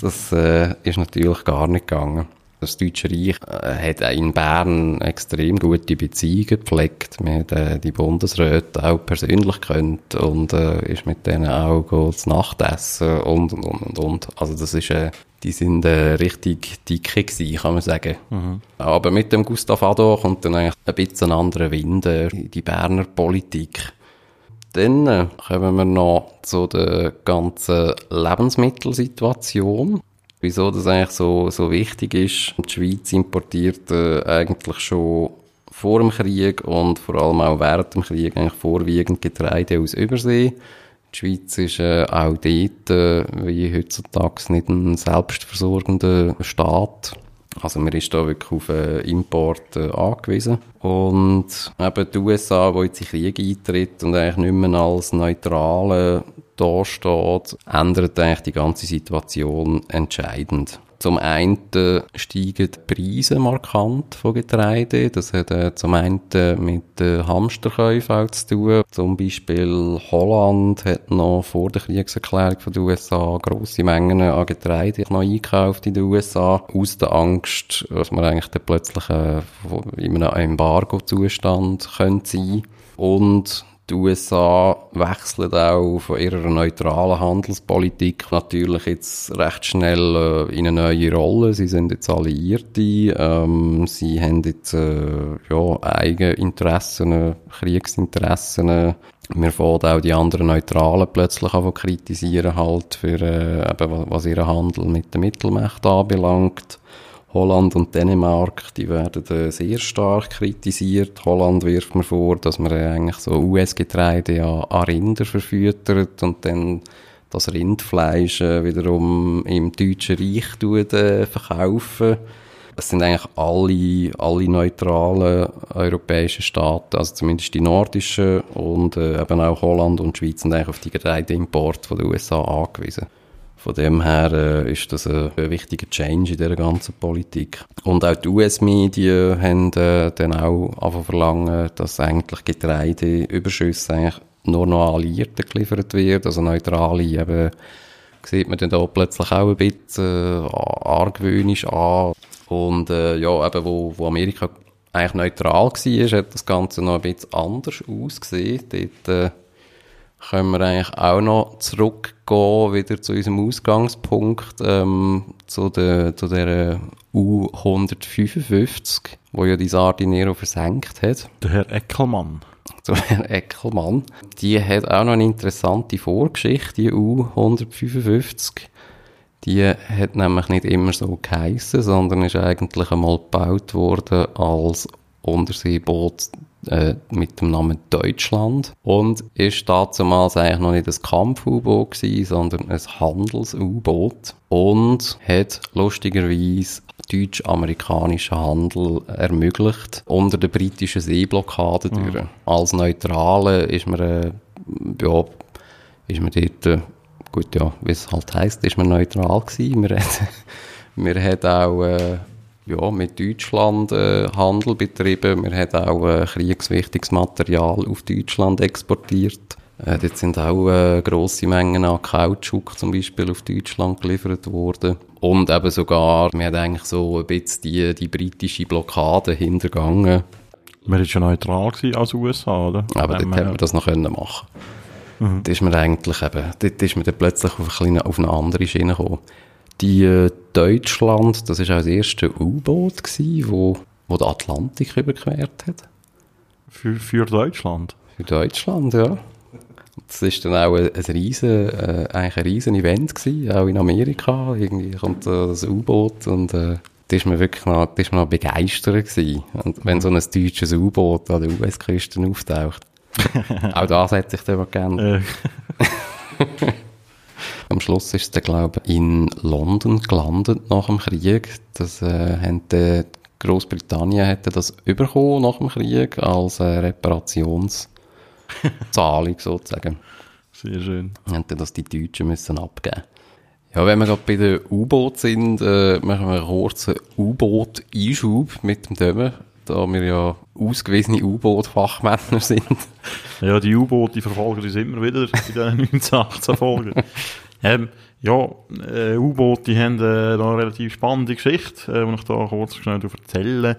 Das äh, ist natürlich gar nicht gegangen. Das Deutsche Reich äh, hat in Bern extrem gute Beziehungen gepflegt. Wir haben äh, die Bundesräte auch persönlich kennt und äh, ist mit denen auch zu Nachtessen und, und, und, und. Also das ist, äh, die sind äh, richtig dicke gewesen, kann man sagen. Mhm. Aber mit dem Gustav Adolf kommt dann eigentlich ein bisschen ein anderer Wind äh, in die Berner Politik. Dann äh, kommen wir noch zu der ganzen Lebensmittelsituation wieso das eigentlich so, so wichtig ist. Die Schweiz importiert äh, eigentlich schon vor dem Krieg und vor allem auch während dem Krieg eigentlich vorwiegend Getreide aus Übersee. Die Schweiz ist äh, auch dort, äh, wie heutzutage, nicht ein selbstversorgender Staat. Also man ist da wirklich auf äh, Import äh, angewiesen. Und eben die USA, die jetzt in Krieg eintritt und eigentlich nicht mehr als neutrale da steht, ändert eigentlich die ganze Situation entscheidend. Zum einen steigen die Preise markant von Getreide. Das hat äh, zum einen mit den Hamsterkäufen zu tun. Zum Beispiel Holland hat noch vor der Kriegserklärung von den USA grosse Mengen an Getreide noch eingekauft in den USA. Aus der Angst, dass man eigentlich plötzlich äh, in einem Embargo-Zustand sein könnte. Und die USA wechseln auch von ihrer neutralen Handelspolitik natürlich jetzt recht schnell äh, in eine neue Rolle. Sie sind jetzt Alliierte, ähm, sie haben jetzt äh, ja, eigene Interessen, Kriegsinteressen. Wir fangen auch die anderen Neutralen plötzlich an kritisieren halt für äh, eben, was ihren Handel mit den Mittelmächten anbelangt. Holland und Dänemark, die werden äh, sehr stark kritisiert. Holland wirft mir vor, dass man äh, eigentlich so US-Getreide ja an Rinder verfüttert und dann das Rindfleisch äh, wiederum im Deutschen Reich tut, äh, verkaufen. Es sind eigentlich alle, alle neutralen europäischen Staaten, also zumindest die nordischen und äh, eben auch Holland und Schweiz sind eigentlich auf die Getreideimporte von den USA angewiesen. Von dem her äh, ist das ein, ein, wichtiger Change in dieser ganzen Politik. Und auch die US-Medien haben äh, dann auch angefangen verlangen, dass eigentlich Getreideüberschüsse eigentlich nur noch Alliierten geliefert wird, also neutrale eben sieht man dann da plötzlich auch ein bisschen äh, argwöhnisch an. Und äh, ja, eben wo, wo Amerika eigentlich neutral war, hat das Ganze noch ein bisschen anders ausgesehen. Dort äh, können wir eigentlich auch noch zurückgehen, wieder zu unserem Ausgangspunkt, ähm, zu der, zu der U155, wo ja die Sardinero versenkt hat. Der Herr Eckelmann. Zu Herr Eckelmann. Die hat auch noch eine interessante Vorgeschichte, die U155. Die hat nämlich nicht immer so geheissen, sondern ist eigentlich einmal gebaut worden als Unterseeboot äh, mit dem Namen Deutschland und ist damals eigentlich noch nicht ein Kampf-U-Boot gewesen, sondern ein Handels-U-Boot und hat lustigerweise deutsch-amerikanischen Handel ermöglicht unter der britischen Seeblockade mhm. durch. Als Neutrale ist man, äh, ja, ist man dort, äh, gut, ja, wie es halt heisst, ist man neutral gewesen. Man <laughs> hat, man hat auch, äh, ja, mit Deutschland äh, Handel betrieben. Wir haben auch äh, kriegswichtiges Material auf Deutschland exportiert. Äh, dort sind auch äh, grosse Mengen an Kautschuk zum Beispiel auf Deutschland geliefert worden. Und eben sogar, wir haben eigentlich so ein bisschen die, die britische Blockade hintergangen. Wir waren ja neutral als USA, oder? Aber dort hätte man das noch können machen mhm. Da ist man eigentlich eben, dort ist man dann plötzlich auf, eine, auf eine andere Schiene gekommen die äh, Deutschland, das ist auch das erste U-Boot gewesen, wo, wo der Atlantik überquert hat. Für, für Deutschland? Für Deutschland, ja. Das ist dann auch ein, ein riesen, äh, eigentlich ein riesen Event gewesen, auch in Amerika. Irgendwie kommt äh, das U-Boot und äh, da ist man wirklich noch, da ist man noch begeistert gewesen. Und wenn so ein deutsches U-Boot an der US-Küste auftaucht. <laughs> auch das hätte ich dann mal gerne. <laughs> Am Schluss ist es dann, glaube ich, in London gelandet nach dem Krieg. Das äh, haben die Großbritannien hätte das bekommen nach dem Krieg als äh, Reparationszahlung <laughs> sozusagen. Sehr schön. Hätten das die Deutschen müssen abgeben. Ja, wenn wir gerade bei den U-Boot sind, äh, machen wir einen kurzen U-Boot-Einschub mit dem Dömer, da wir ja ausgewiesene U-Boot-Fachmänner <laughs> sind. Ja, die U-Boote die verfolgen uns immer wieder in diesen 1918 Folgen. <laughs> ähm, ja, äh, U-Boote haben äh, da eine relativ spannende Geschichte, äh, die ich da kurz schnell erzählen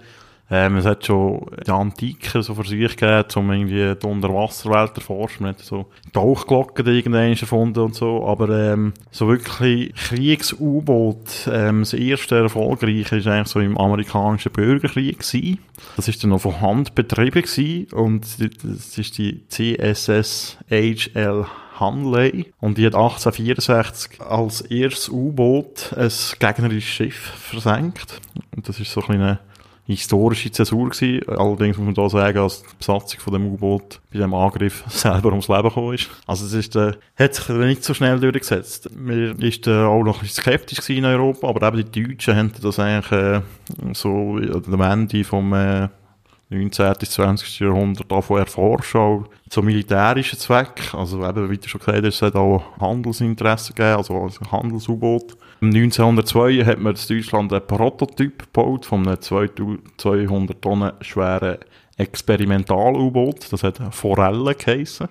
ähm, es hat schon die Antike so für sich gegeben, um irgendwie die Unterwasserwelt zu erforschen. Man hat so Tauchglocken irgendwann erfunden und so. Aber ähm, so wirklich Kriegs-U-Boot, ähm, das erste erfolgreiche ist eigentlich so im amerikanischen Bürgerkrieg gewesen. Das ist dann noch von Hand betrieben gewesen. Und das ist die CSS HL Hanley und die hat 1864 als erstes U-Boot ein gegnerisches Schiff versenkt. Und das ist so ein eine historische Zäsur gewesen. Allerdings muss man da sagen, dass die Besatzung von dem U-Boot bei dem Angriff <laughs> selber ums Leben gekommen ist. Also es ist, äh, hat sich nicht so schnell durchgesetzt. Man ist äh, auch noch ein bisschen skeptisch in Europa, aber eben die Deutschen haben das eigentlich äh, so am Ende vom äh, 19. bis 20. Jahrhundert davon erforschen, auch zu militärischen Zwecken. Also eben, wie du schon gesagt hast, es hat auch Handelsinteresse gegeben, also als Handels-U-Boot. 1902 hat man in Deutschland einen Prototyp gebaut von einem 200 Tonnen schweren Experimental-U-Boot. Das hat Forelle geheissen.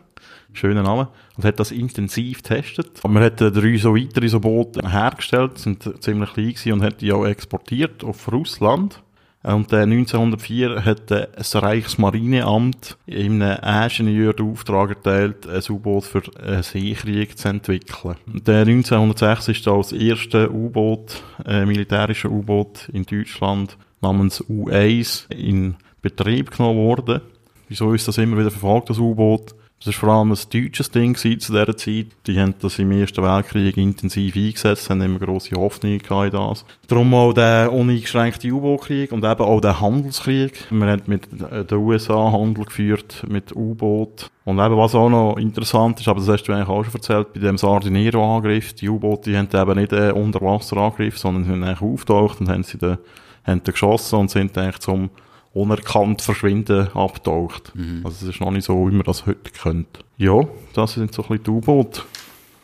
Schöner Name. Und hat das intensiv getestet. Und man hat drei so weitere so Boote hergestellt, sind ziemlich klein gewesen und hat die auch exportiert auf Russland. Und äh, 1904 hat äh, das Reichsmarineamt einem Ingenieur den Auftrag erteilt, ein U-Boot für einen Seekrieg zu entwickeln. Äh, 1906 ist das erste U-Boot, äh, militärische U-Boot in Deutschland namens U1 in Betrieb genommen worden. Wieso ist das immer wieder verfolgt, das U-Boot? Das war vor allem ein deutsches Ding zu dieser Zeit. Die haben das im Ersten Weltkrieg intensiv eingesetzt, haben immer grosse Hoffnungen gehabt in das. Darum auch der uneingeschränkte U-Boot-Krieg und eben auch der Handelskrieg. Wir haben mit den USA Handel geführt, mit U-Boot. Und eben, was auch noch interessant ist, aber das hast du eigentlich auch schon erzählt, bei dem Sardinero-Angriff, die U-Boote, die haben eben nicht einen Unterwasserangriff, sondern sind eigentlich auftaucht und haben sie dann, haben dann geschossen und sind eigentlich zum unerkannt verschwinden abtaucht. Mhm. Also es ist noch nicht so, wie man das heute könnte. Ja, das sind so ein bisschen die U-Boote.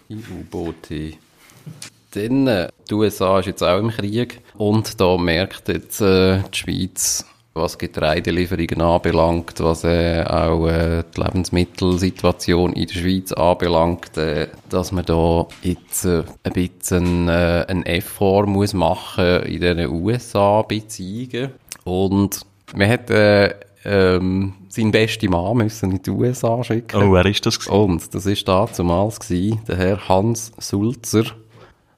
Die U-Boote. Dann, äh, die USA ist jetzt auch im Krieg und da merkt jetzt äh, die Schweiz, was Getreidelieferungen anbelangt, was äh, auch äh, die Lebensmittelsituation in der Schweiz anbelangt, äh, dass man da jetzt äh, ein bisschen äh, ein Effort muss machen in den USA-Beziehungen. Und man hat äh, ähm, seinen besten Mann müssen in die USA schicken. Oh, wer ist das gewesen? Und das ist damals gewesen, der Herr Hans Sulzer.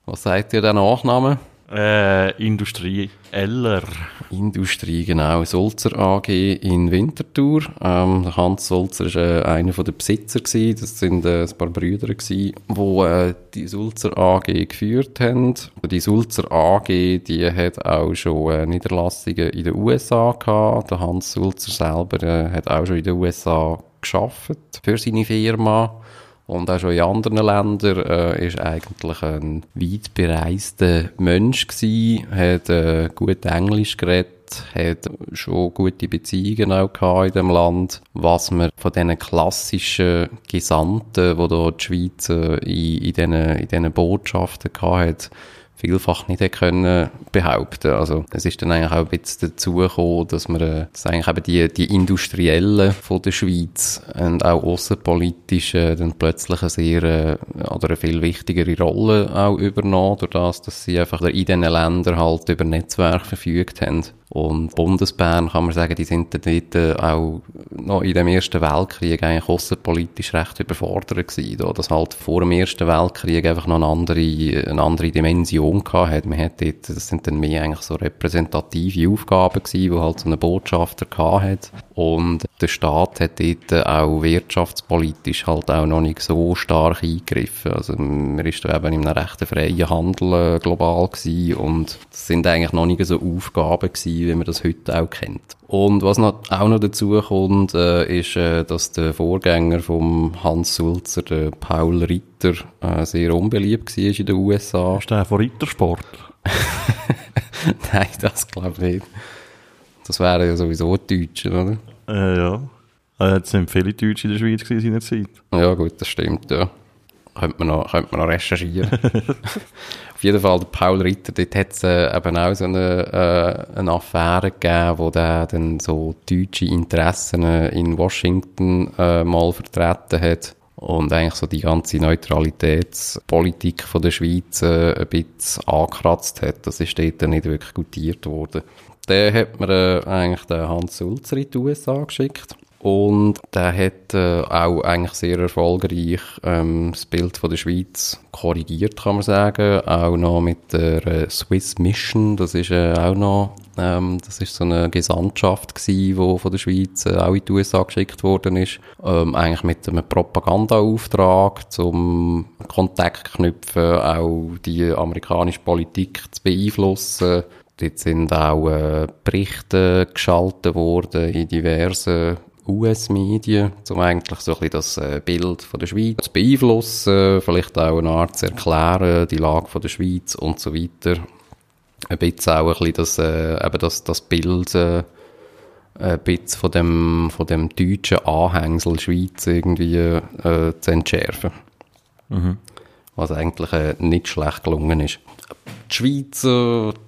Was sagt ihr der Nachname? Äh, Industrie Eller. Industrie, genau. Sulzer AG in Winterthur. Ähm, Hans Sulzer war äh, einer der Besitzer. Gewesen. Das sind äh, ein paar Brüder, die äh, die Sulzer AG geführt haben. Die Sulzer AG die hat auch schon äh, Niederlassungen in den USA gehabt. Der Hans Sulzer selber äh, hat auch schon in den USA geschafft für seine Firma. Und auch schon in anderen Ländern äh, ist eigentlich ein weit bereister Mensch gewesen, hat äh, gut Englisch geredet, hat schon gute Beziehungen auch gehabt in dem Land. Was man von diesen klassischen Gesandten, die da die Schweiz äh, in, in, diesen, in diesen Botschaften gehabt hat, vielfach nicht können behaupten. Also es ist dann eigentlich auch ein bisschen dazu gekommen, dass man, äh, dass eigentlich eben die, die Industriellen von der Schweiz und auch außenpolitisch äh, dann plötzlich eine sehr, äh, oder eine viel wichtigere Rolle auch übernommen, durch das, dass sie einfach in diesen Ländern halt über Netzwerk verfügt haben. Und Bundesbern kann man sagen, die sind dort äh, auch noch in dem Ersten Weltkrieg eigentlich außenpolitisch recht überfordert gewesen, da das halt vor dem Ersten Weltkrieg einfach noch eine andere, eine andere Dimension gehabt. Man hat dort, das sind dann mehr eigentlich so repräsentative Aufgaben gewesen, die halt so eine Botschafter gehabt hat. Und der Staat hat dort auch wirtschaftspolitisch halt auch noch nicht so stark eingegriffen. Also man ist da eben in einem rechten freien Handel äh, global gewesen und das sind eigentlich noch nicht so Aufgaben gewesen, wie man das heute auch kennt. Und was noch, auch noch dazu kommt, äh, ist, äh, dass der Vorgänger vom Hans Sulzer, der Paul Ritter, äh, sehr unbeliebt war in den USA. Ist der von Rittersport? <laughs> Nein, das glaube ich nicht. Das wäre ja sowieso Deutsch, oder? Äh, ja. Äh, Jetzt sind viele Deutsche in der Schweiz in seiner Zeit. Ja, gut, das stimmt, ja. Könnte man noch, könnte man noch recherchieren. <laughs> Auf jeden Fall, der Paul Ritter, dort hat es äh, eben auch so eine, äh, eine Affäre gegeben, wo der dann so deutsche Interessen äh, in Washington äh, mal vertreten hat und eigentlich so die ganze Neutralitätspolitik von der Schweiz äh, ein bisschen angekratzt hat. Das ist dort nicht wirklich gutiert worden. Der hat mir äh, eigentlich den Hans Sulzer in die USA geschickt. Und der hat äh, auch eigentlich sehr erfolgreich ähm, das Bild von der Schweiz korrigiert, kann man sagen. Auch noch mit der äh, Swiss Mission, das ist äh, auch noch, ähm, das ist so eine Gesandtschaft gewesen, wo von der Schweiz äh, auch in die USA geschickt worden ist. Ähm, eigentlich mit einem Propagandaauftrag, zum Kontakt knüpfen, auch die amerikanische Politik zu beeinflussen. Dort sind auch äh, Berichte geschaltet worden in diversen US-Medien, um eigentlich so ein bisschen das äh, Bild von der Schweiz zu beeinflussen, vielleicht auch eine Art zu erklären, die Lage von der Schweiz und so weiter. Ein bisschen auch ein bisschen das, äh, eben das, das Bild, äh, ein bisschen von dem, von dem deutschen Anhängsel Schweiz irgendwie äh, zu entschärfen. Was eigentlich äh, nicht schlecht gelungen ist. Die Schweiz,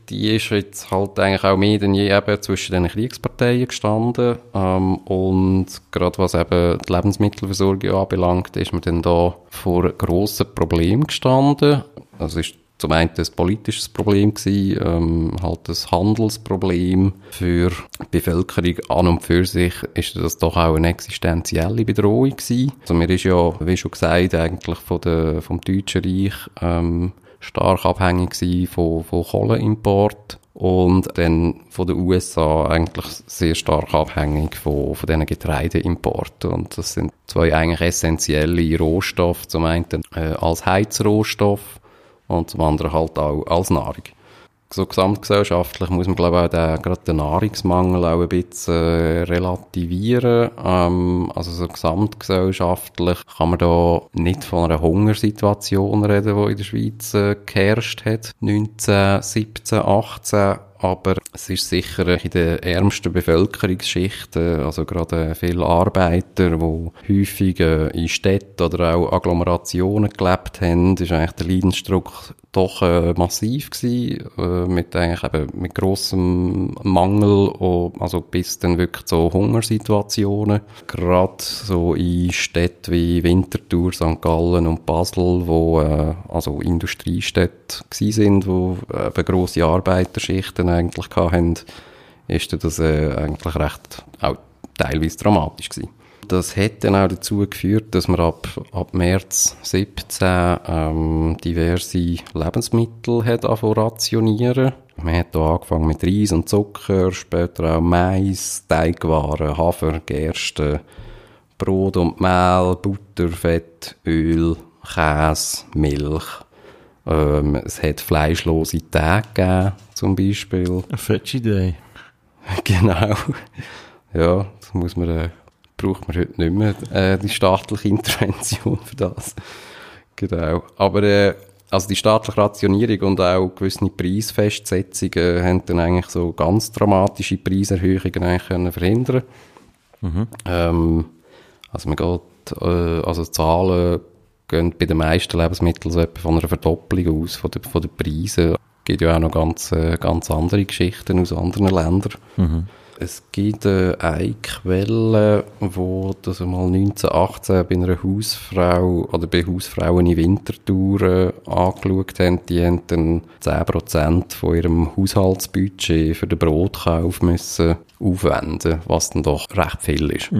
die ist jetzt halt eigentlich auch mehr denn je eben zwischen den Kriegsparteien gestanden. Ähm, und gerade was eben die Lebensmittelversorgung anbelangt, ist man dann da vor grossen Problemen gestanden. Also ist zum einen ein politisches Problem gewesen, ähm, halt ein Handelsproblem für die Bevölkerung an und für sich ist das doch auch eine existenzielle Bedrohung gewesen. Also mir ist ja, wie schon gesagt, eigentlich von der, vom Deutschen Reich ähm, stark abhängig von, von Kohlenimport und dann von den USA eigentlich sehr stark abhängig von, von diesen Getreideimporten. Und das sind zwei eigentlich essentielle Rohstoffe, zum einen äh, als Heizrohstoff und zum anderen halt auch als Nahrung. So gesamtgesellschaftlich muss man, glaube ich, auch den, gerade den Nahrungsmangel auch ein bisschen äh, relativieren. Ähm, also so gesamtgesellschaftlich kann man da nicht von einer Hungersituation reden, die in der Schweiz äh, geherrscht hat. 19, 17, 18 aber es ist sicher in den ärmsten Bevölkerungsschichten, also gerade viele Arbeiter, die häufig äh, in Städten oder auch Agglomerationen gelebt haben, ist eigentlich der Leidensdruck doch äh, massiv gewesen, äh, mit eigentlich eben mit grossem Mangel, also bis dann wirklich so Hungersituationen. Gerade so in Städten wie Winterthur, St. Gallen und Basel, wo äh, also Industriestädte gewesen sind, wo äh, eben grosse Arbeiterschichten eigentlich hatten, ist das äh, eigentlich recht auch teilweise dramatisch gewesen. Das hat dann auch dazu geführt, dass man ab, ab März 17 ähm, diverse Lebensmittel hat rationieren. Man hat hier angefangen mit Reis und Zucker, später auch Mais, Teigwaren, Hafer, Gerste, Brot und Mehl, Butter, Fett, Öl, Käse, Milch. Ähm, es hat fleischlose Tage gegeben, zum Beispiel. Eine fette Idee. Genau. Ja, das muss man, äh, braucht man heute nicht mehr, äh, die staatliche Intervention für das. Genau. Aber, äh, also die staatliche Rationierung und auch gewisse Preisfestsetzungen haben dann eigentlich so ganz dramatische Preiserhöhungen eigentlich können verhindern. Ähm, also man geht, äh, also Zahlen gehen bei den meisten Lebensmitteln so etwa von einer Verdopplung aus von den, von den Preisen. Es gibt ja auch noch ganz, äh, ganz andere Geschichten aus anderen Ländern. Es gibt äh, eine Quelle, wo das einmal 1918 bei einer Hausfrau oder bei Hausfrauen in Winterthur äh, angeschaut haben. Die haben dann 10% von ihrem Haushaltsbudget für den Brotkauf müssen aufwenden, was dann doch recht viel ist.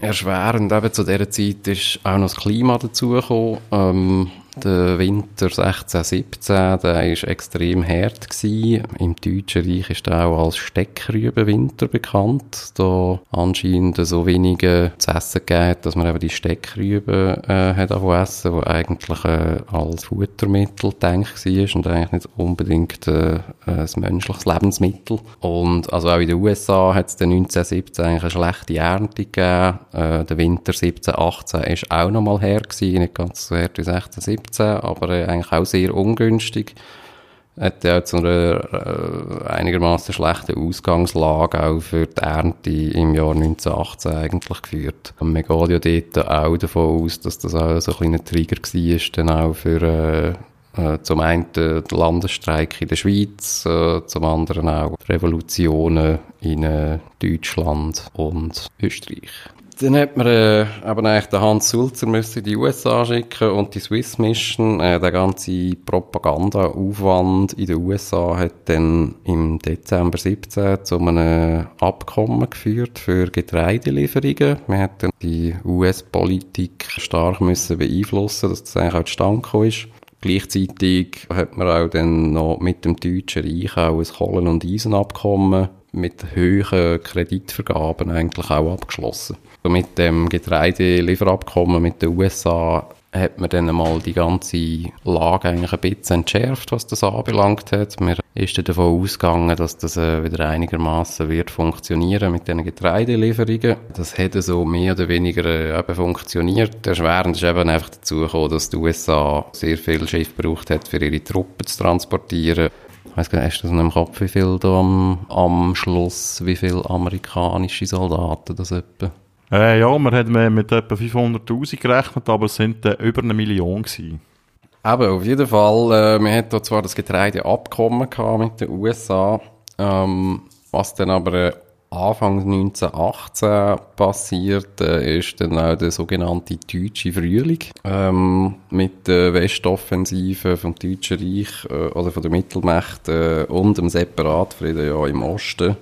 Erschwerend eben zu dieser Zeit ist auch noch das Klima dazugekommen. Ähm, Der Winter 16, 17, der war extrem hart gewesen. Im Deutschen Reich ist er auch als Steckrübenwinter bekannt. Da anscheinend so wenige zu essen gegeben, dass man eben die Steckrüben äh, hat essen, die eigentlich äh, als Futtermittel gedacht war und eigentlich nicht unbedingt äh, ein menschliches Lebensmittel. Und also auch in den USA hat es dann 1917 eigentlich eine schlechte Ernte gegeben. Äh, der Winter 17, 18 ist auch nochmal her gewesen, nicht ganz so hart wie 16, 17. 2017, aber äh, eigentlich auch sehr ungünstig. Hat ja zu einer äh, einigermaßen schlechten Ausgangslage auch für die Ernte im Jahr 1918 eigentlich geführt. Und man geht ja dort auch davon aus, dass das auch so ein kleiner Trigger war, dann auch für äh, äh, zum einen den Landesstreik in der Schweiz, äh, zum anderen auch Revolutionen in äh, Deutschland und Österreich. Dann hat man äh, eben eigentlich den Hans Sulzer müssen in die USA schicken und die Swiss Mission. Äh, der ganze Propagandaaufwand in den USA hat dann im Dezember 17 zu einem Abkommen geführt für Getreidelieferungen. Man hat dann die US-Politik stark müssen beeinflussen, dass das eigentlich auch zustande gekommen ist. Gleichzeitig hat man auch dann noch mit dem Deutschen Reich auch ein Kohlen- und Eisenabkommen mit hohen Kreditvergaben eigentlich auch abgeschlossen. Also mit dem Getreidelieferabkommen mit den USA hat man dann mal die ganze Lage eigentlich ein bisschen entschärft, was das anbelangt hat. Man ist dann davon ausgegangen, dass das äh, wieder einigermaßen wird funktionieren mit den Getreidelieferungen. Das hätte so mehr oder weniger äh, eben funktioniert. Erschwerend ist eben einfach dazu gekommen, dass die USA sehr viel Schiff gebraucht hat, für ihre Truppen zu transportieren. Ich weiss gar nicht, hast du das noch im Kopf, wie viel da am, am Schluss, wie viele amerikanische Soldaten das etwa? Äh, ja, wir haben mit etwa 500'000 gerechnet, aber es sind äh, über eine Million gewesen. Eben, auf jeden Fall, äh, wir hatten zwar das Getreideabkommen mit den USA, ähm, was dann aber äh, Anfang 1918 passiert, äh, ist dann auch der sogenannte Deutsche Frühling ähm, mit der Westoffensive vom Deutschen Reich äh, oder von der Mittelmacht äh, und dem Separatfrieden ja im Osten.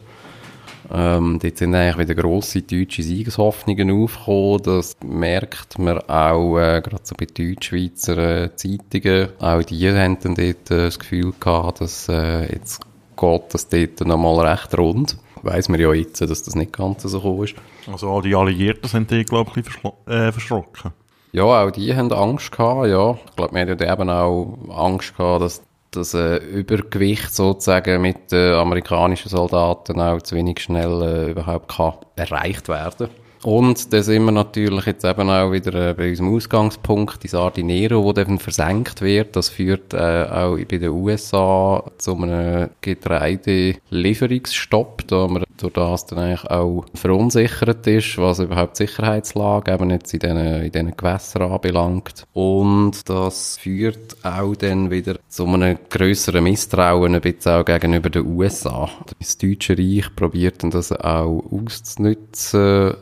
Ähm, dort sind eigentlich wieder grosse deutsche Siegeshoffnungen aufgekommen. Das merkt man auch äh, gerade so bei Deutschschweizer äh, Zeitungen. Auch die haben dann dort äh, das Gefühl gehabt, dass äh, jetzt geht das dort nochmal recht rund weiss man ja jetzt, dass das nicht ganz so gekommen ist. Also all die Alliierten sind die, glaube ich, ein bisschen äh, verschrocken. Ja, auch die haben Angst gehabt, ja. Ich glaube, wir hatten eben auch Angst gehabt, dass das äh, Übergewicht sozusagen mit den amerikanischen Soldaten auch zu wenig schnell äh, überhaupt kann erreicht werden und da sind wir natürlich jetzt eben auch wieder äh, bei unserem Ausgangspunkt, die Sardinero, wo dann versenkt wird. Das führt äh, auch bei den USA zu einem Getreidelieferungsstopp, da man durch das dann eigentlich auch verunsichert ist, was überhaupt die Sicherheitslage eben jetzt in diesen, in diesen Gewässern anbelangt. Und das führt auch dann wieder zu einem grösseren Misstrauen ein bisschen auch gegenüber den USA. Das Deutsche Reich probiert dann das auch auszunutzen,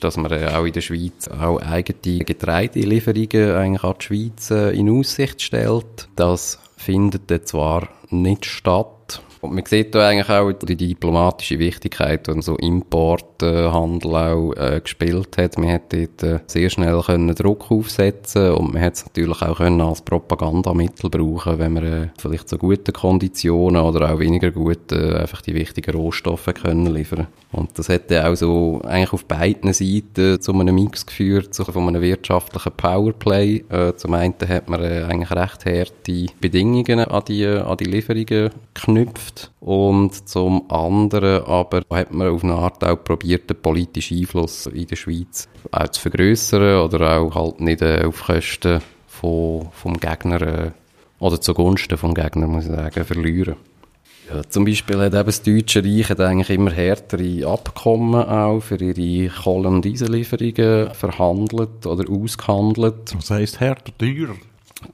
dass man äh, auch in der Schweiz auch eigene Getreidelieferungen eigentlich an die Schweiz äh, in Aussicht stellt. Das findet zwar nicht statt, und man sieht da eigentlich auch die diplomatische Wichtigkeit, die so Importhandel auch äh, gespielt hat. Man hat dort äh, sehr schnell können Druck aufsetzen und man hat es natürlich auch können als Propagandamittel brauchen, wenn man äh, vielleicht zu guten Konditionen oder auch weniger gut äh, einfach die wichtigen Rohstoffe können liefern. Und das dann auch so eigentlich auf beiden Seiten zu einem Mix geführt, so von einem wirtschaftlichen Powerplay. Äh, zum einen hat man äh, eigentlich recht harte Bedingungen an die, an die Lieferungen geknüpft Wirtschaft und zum anderen aber hat man auf eine Art auch probiert, den politischen Einfluss in der Schweiz auch zu vergrößern oder auch halt nicht äh, auf Kosten von, vom Gegner äh, oder zugunsten vom Gegner, muss ich sagen, verlieren. Ja, zum Beispiel hat eben das Deutsche Reich hat eigentlich immer härtere Abkommen auch für ihre Kohlen- und Eisenlieferungen verhandelt oder ausgehandelt. Was heisst härter? Teurer?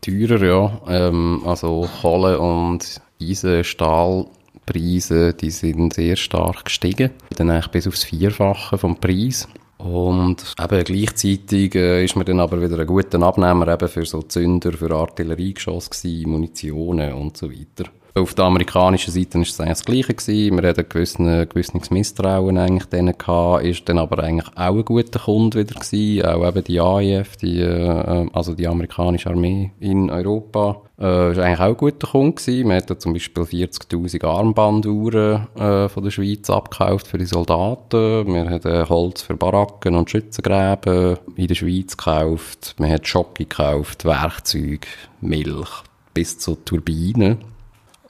Teurer, ja. Ähm, also Kohle und Eisenstahlpreise, die sind sehr stark gestiegen. Dann eigentlich bis aufs Vierfache vom Preis. Und eben gleichzeitig äh, ist man dann aber wieder ein guter Abnehmer eben für so Zünder, für Artilleriegeschoss gewesen, Munitionen und so weiter. Auf der amerikanischen Seite war es eigentlich das Gleiche. Gewesen. Wir hatten gewissen, gewisses Misstrauen eigentlich denen gehabt, ist dann aber eigentlich auch ein guter Kunde wieder gewesen. Auch eben die AIF, die, äh, also die amerikanische Armee in Europa, äh, eigentlich auch ein guter Kunde gewesen. Wir hatten zum Beispiel 40.000 Armbanduhren äh, von der Schweiz abgekauft für die Soldaten. Wir hatten Holz für Baracken und Schützengräben in der Schweiz gekauft. Wir haben Schocke gekauft, Werkzeug, Milch bis zu Turbinen.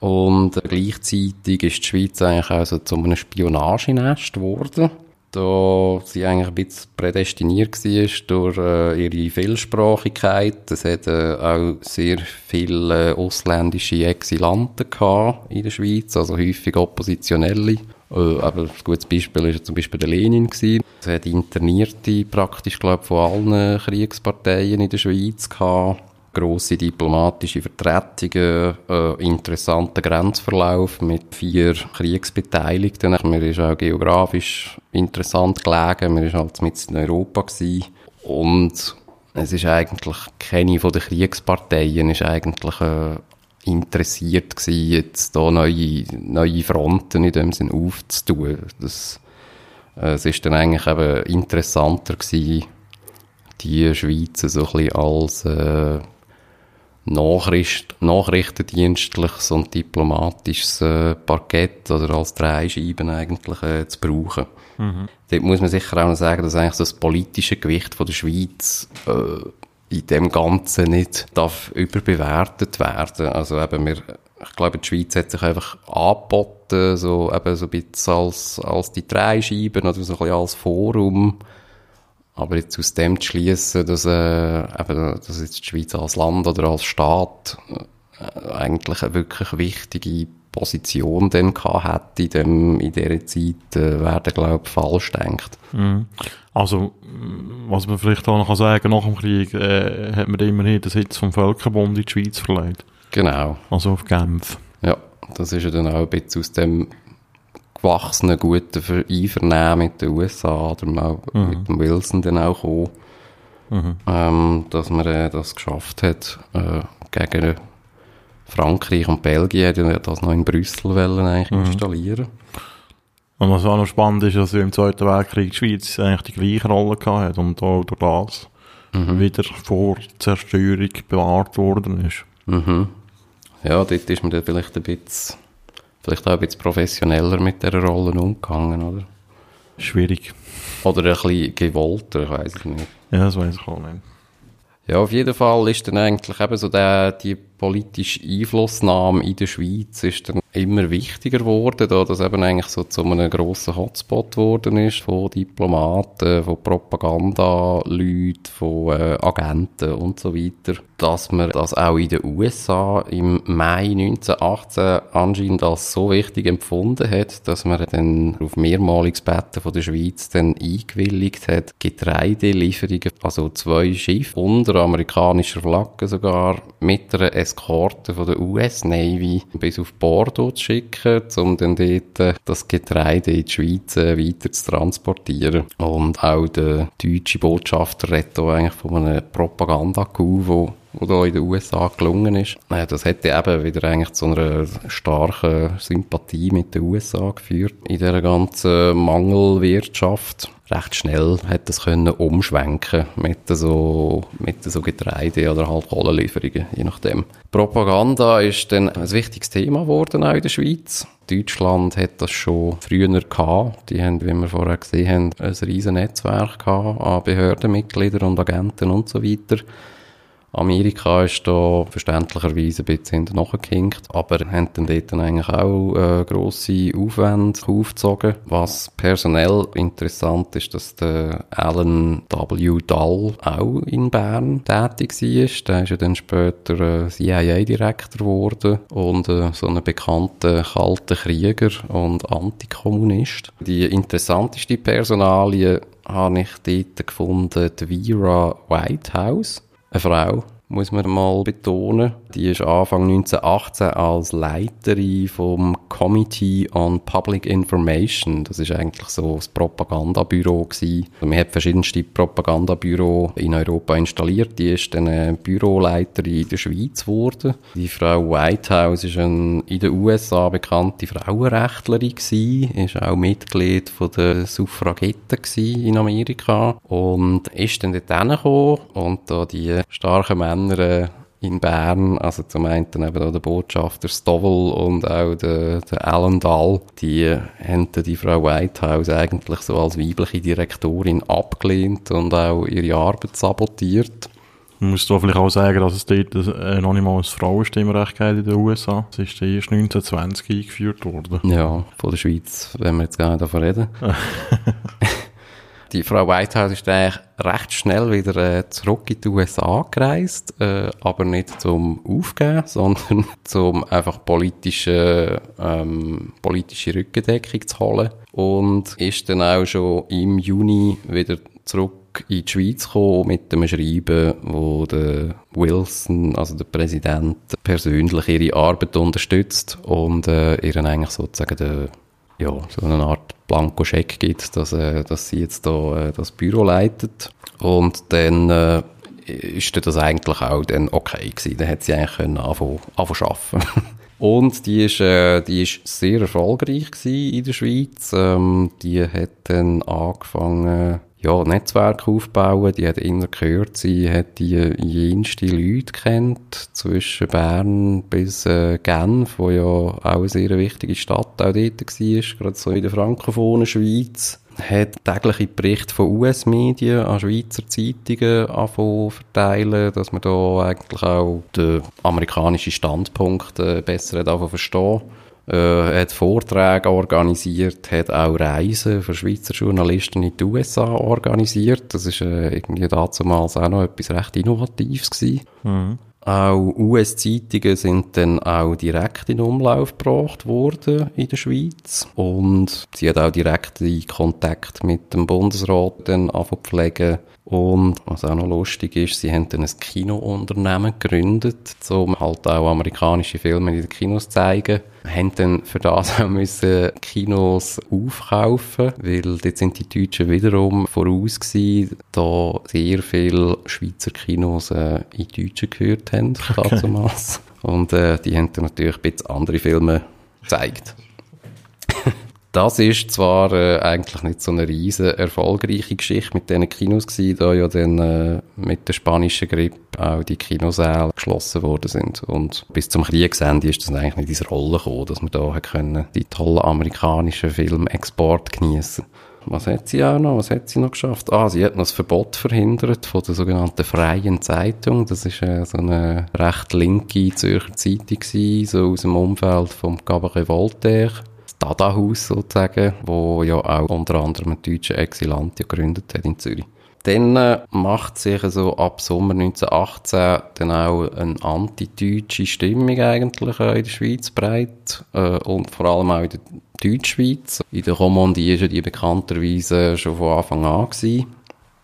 Und gleichzeitig ist die Schweiz eigentlich auch so zu einem Spionagenest geworden. Da sie eigentlich ein bisschen prädestiniert war durch äh, ihre Vielsprachigkeit. Es hat äh, auch sehr viele ausländische Exilanten in der Schweiz, also häufig Oppositionelle. Äh, aber ein gutes Beispiel ist zum Beispiel der Lenin gewesen. Es hat Internierte praktisch, glaube von allen Kriegsparteien in der Schweiz gehabt grosse diplomatische Vertretungen, äh, interessanter Grenzverlauf mit vier Kriegsbeteiligten. Man ist auch geografisch interessant gelegen, man ist halt mit in Europa gewesen. und es ist eigentlich keine von den Kriegsparteien ist eigentlich äh, interessiert gewesen, jetzt da neue, neue Fronten in dem Sinn aufzutun. Das, äh, es ist dann eigentlich eben interessanter gewesen, die Schweiz so ein bisschen als äh, Nachricht, nachrichtendienstliches und diplomatisches äh, Parkett oder als Dreischeiben eigentlich äh, zu brauchen. Mhm. Dort muss man sicher auch noch sagen, dass eigentlich das politische Gewicht von der Schweiz äh, in dem Ganzen nicht darf überbewertet werden. Also eben wir, ich glaube, die Schweiz hat sich einfach angeboten, so eben so ein bisschen als, als die Dreischeiben oder so ein bisschen als Forum aber jetzt aus dem zu schließen, dass, äh, eben, dass jetzt die Schweiz als Land oder als Staat äh, eigentlich eine wirklich wichtige Position dann gehabt hätte in, dem, in dieser Zeit, äh, werden, glaube ich, falsch denkt. Mhm. Also, was man vielleicht auch noch sagen kann, nach dem Krieg äh, hat man immerhin den Sitz vom Völkerbund in die Schweiz verleiht. Genau. Also auf Genf. Ja, das ist ja dann auch ein bisschen aus dem gewachsenen, guten Einvernehmen mit den USA oder mal mhm. mit dem Wilson dann auch gekommen, mhm. ähm, dass man äh, das geschafft hat, äh, gegen Frankreich und Belgien, die das noch in Brüssel wollen eigentlich mhm. installieren. Und was auch noch spannend ist, dass im Zweiten Weltkrieg die Schweiz eigentlich die gleiche Rolle gehabt hat und auch durch das mhm. wieder vor Zerstörung bewahrt worden ist. Mhm. Ja, dort ist man dann vielleicht ein bisschen vielleicht auch ein bisschen professioneller mit dieser Rolle umgegangen, oder? Schwierig. Oder ein bisschen gewollter, ich weiß es nicht. Ja, das weiß ich auch nicht. Ja, auf jeden Fall ist dann eigentlich eben so der, die politische Einflussnahme in der Schweiz ist dann immer wichtiger geworden, da das eben eigentlich so zu einem grossen Hotspot geworden ist von Diplomaten, von Propagandaleuten, von äh, Agenten und so weiter, dass man das auch in den USA im Mai 1918 anscheinend als so wichtig empfunden hat, dass man dann auf mehrmaliges Betten von der Schweiz dann eingewilligt hat, Getreidelieferungen, also zwei Schiffe unter amerikanischer Flagge sogar, mit einer Eskorte von der US Navy bis auf Bordeaux zu schicken, um dann dort äh, das Getreide in die Schweiz äh, weiter zu transportieren. Und auch der deutsche Botschafter redet eigentlich von einem Propaganda-Coup, wo wo da in den USA gelungen ist. Das hätte eben wieder eigentlich zu einer starken Sympathie mit den USA geführt in dieser ganzen Mangelwirtschaft recht schnell hat das können umschwenken mit so, mit so Getreide oder halt Kohlenlieferungen, je nachdem. Propaganda ist dann ein wichtiges Thema geworden auch in der Schweiz. Deutschland hat das schon früher gehabt. Die haben, wie wir vorher gesehen haben, ein riesen Netzwerk gehabt an Behördenmitgliedern und Agenten und so weiter. Amerika ist da verständlicherweise ein bisschen hinten nachgehinkt, aber haben dann dort eigentlich auch äh, grosse Aufwände aufgezogen. Was personell interessant ist, dass der Alan W. Dull auch in Bern tätig war. Der ist ja dann später äh, CIA-Direktor geworden und äh, so ein bekannter kalter Krieger und Antikommunist. Die interessanteste Personalie habe ich dort gefunden, die Vera Whitehouse eine Frau, muss man mal betonen. Die ist Anfang 1918 als Leiterin vom Committee on Public Information. Das ist eigentlich so das Propagandabüro gewesen. Also man hat verschiedenste Propagandabüro in Europa installiert. Die ist dann eine Büroleiterin in der Schweiz geworden. Die Frau Whitehouse ist eine in den USA bekannte Frauenrechtlerin gewesen, ist auch Mitglied der Suffragetten in Amerika und ist dann dort und da die starken Männer äh, in Bern, also zum einen eben auch der Botschafter Stovall und auch der, der Alan Dahl, die haben die Frau Whitehouse eigentlich so als weibliche Direktorin abgelehnt und auch ihre Arbeit sabotiert. Man muss da vielleicht auch sagen, dass es dort noch nicht mal ein Frauenstimmrecht gibt in den USA. Es ist erst 1920 eingeführt worden. Ja, von der Schweiz, wenn wir jetzt gar nicht davon reden. <laughs> Die Frau Whitehouse ist eigentlich recht schnell wieder äh, zurück in die USA gereist, äh, aber nicht zum Aufgeben, <laughs> sondern zum einfach politische, ähm, politische Rückendeckung zu holen. Und ist dann auch schon im Juni wieder zurück in die Schweiz gekommen mit dem Schreiben, wo der Wilson, also der Präsident, persönlich ihre Arbeit unterstützt und äh, ihren eigentlich sozusagen der, ja, so eine Art Blankoscheck gibt, dass, äh, dass sie jetzt da äh, das Büro leitet. Und dann äh, ist das eigentlich auch dann okay gewesen. Dann hat sie eigentlich können anfangen, anfangen arbeiten. <laughs> Und die ist, äh, die ist sehr erfolgreich gewesen in der Schweiz. Ähm, die hat dann angefangen, ja, Netzwerk aufbauen. Die hat immer gehört, sie hat die jenste Leute kennt, zwischen Bern bis äh, Genf, wo ja auch eine sehr wichtige Stadt auch dort war, gerade so in der frankophonen Schweiz hat tägliche Berichte von US-Medien an Schweizer Zeitungen anfangen verteilen, dass man da eigentlich auch den amerikanischen Standpunkt äh, besser verstehen äh, hat Vorträge organisiert, hat auch Reisen für Schweizer Journalisten in die USA organisiert. Das ist äh, irgendwie damals auch noch etwas recht Innovatives gewesen. Mhm. Auch US-Zeitungen sind dann auch direkt in Umlauf gebracht worden in der Schweiz. Und sie hat auch direkt in Kontakt mit dem Bundesrat dann pflegen. Und was auch noch lustig ist, sie haben dann ein Kinounternehmen gegründet, um halt auch amerikanische Filme in den Kinos zu zeigen. Haben dann für das <laughs> auch müssen Kinos aufkaufen, weil dort sind die Deutschen wiederum voraus gewesen, da sehr viele Schweizer Kinos äh, in Deutschen gehört haben, <laughs> okay. Und äh, die haben dann natürlich ein bisschen andere Filme gezeigt. <laughs> Das ist zwar äh, eigentlich nicht so eine riesen erfolgreiche Geschichte mit diesen Kinos gewesen, da ja dann äh, mit der spanischen Grippe auch die Kinosäle geschlossen worden sind. Und bis zum Kriegsende ist das eigentlich nicht in diese Rolle gekommen, dass man da können die tollen amerikanischen Filmexport genießen. Was hat sie auch noch? Was hat sie noch geschafft? Ah, sie hat noch das Verbot verhindert von der sogenannten Freien Zeitung. Das ist äh, so eine recht linke Zürcher Zeitung gewesen, so aus dem Umfeld vom Cabaret Voltaire. Dada-Haus sozusagen, wo ja auch unter anderem ein deutscher Exilant ja gegründet hat in Zürich. Dann äh, macht sich so ab Sommer 1918 dann auch eine anti-deutsche Stimmung eigentlich äh, in der Schweiz breit äh, und vor allem auch in der Deutschschweiz. In der Romandie ist ja die bekannterweise schon von Anfang an gewesen.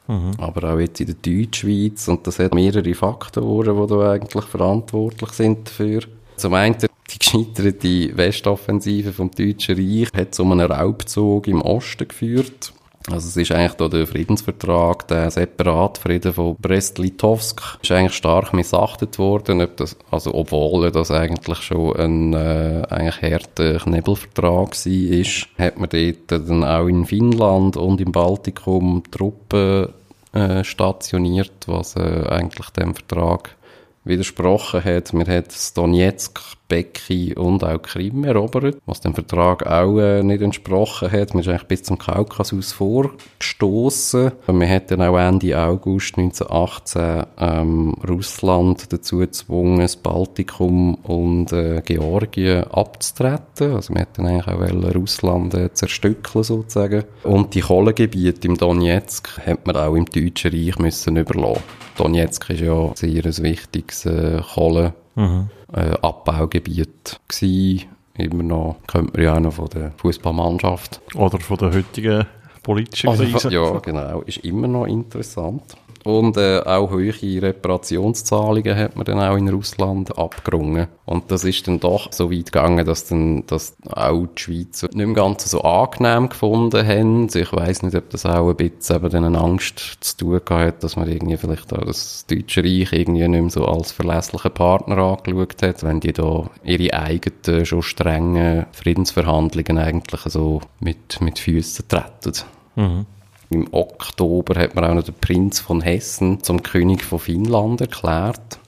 Mhm. Aber auch jetzt in der Deutschschweiz und das hat mehrere Faktoren, die da eigentlich verantwortlich sind dafür. Zum einen die gescheiterte Westoffensive vom Deutschen Reich hat zu einem Raubzug im Osten geführt. Also es ist eigentlich der Friedensvertrag, der Separatfrieden von Brest-Litovsk, ist eigentlich stark missachtet worden, ob das, also obwohl das eigentlich schon ein äh, eigentlich harter Knebelvertrag war, hat man dort dann auch in Finnland und im Baltikum Truppen äh, stationiert, was äh, eigentlich dem Vertrag widersprochen hat. Man hat Donetsk, Beki und auch Krim erobert, was dem Vertrag auch äh, nicht entsprochen hat. Man ist eigentlich bis zum Kaukasus vorgestoßen. Man hat dann auch Ende August 1918 ähm, Russland dazu gezwungen, das Baltikum und äh, Georgien abzutreten. Also man hat dann eigentlich auch Russland äh, zerstückeln sozusagen. Und die Kohlegebiete im Donetsk hat man auch im Deutschen Reich müssen überlassen. Donetsk ist ja sehr ein wichtiges äh, Kohle mhm. Äh, Abbaugebiet gewesen. Immer noch, könnte man ja auch noch von der Fußballmannschaft. Oder von der heutigen politischen also, Krise. Ja, genau. Ist immer noch interessant. Und äh, auch hohe Reparationszahlungen hat man dann auch in Russland abgerungen. Und das ist dann doch so weit gegangen, dass dann dass auch die Schweizer nicht im Ganzen so angenehm gefunden haben. Ich weiß nicht, ob das auch ein bisschen eben eine Angst zu tun hat, dass man irgendwie vielleicht auch das Deutsche Reich irgendwie nicht mehr so als verlässlichen Partner angeschaut hat, wenn die da ihre eigenen, schon strengen Friedensverhandlungen eigentlich so mit, mit Füßen treten. Mhm. Im Oktober hat man auch noch den Prinz von Hessen zum König von Finnland erklärt.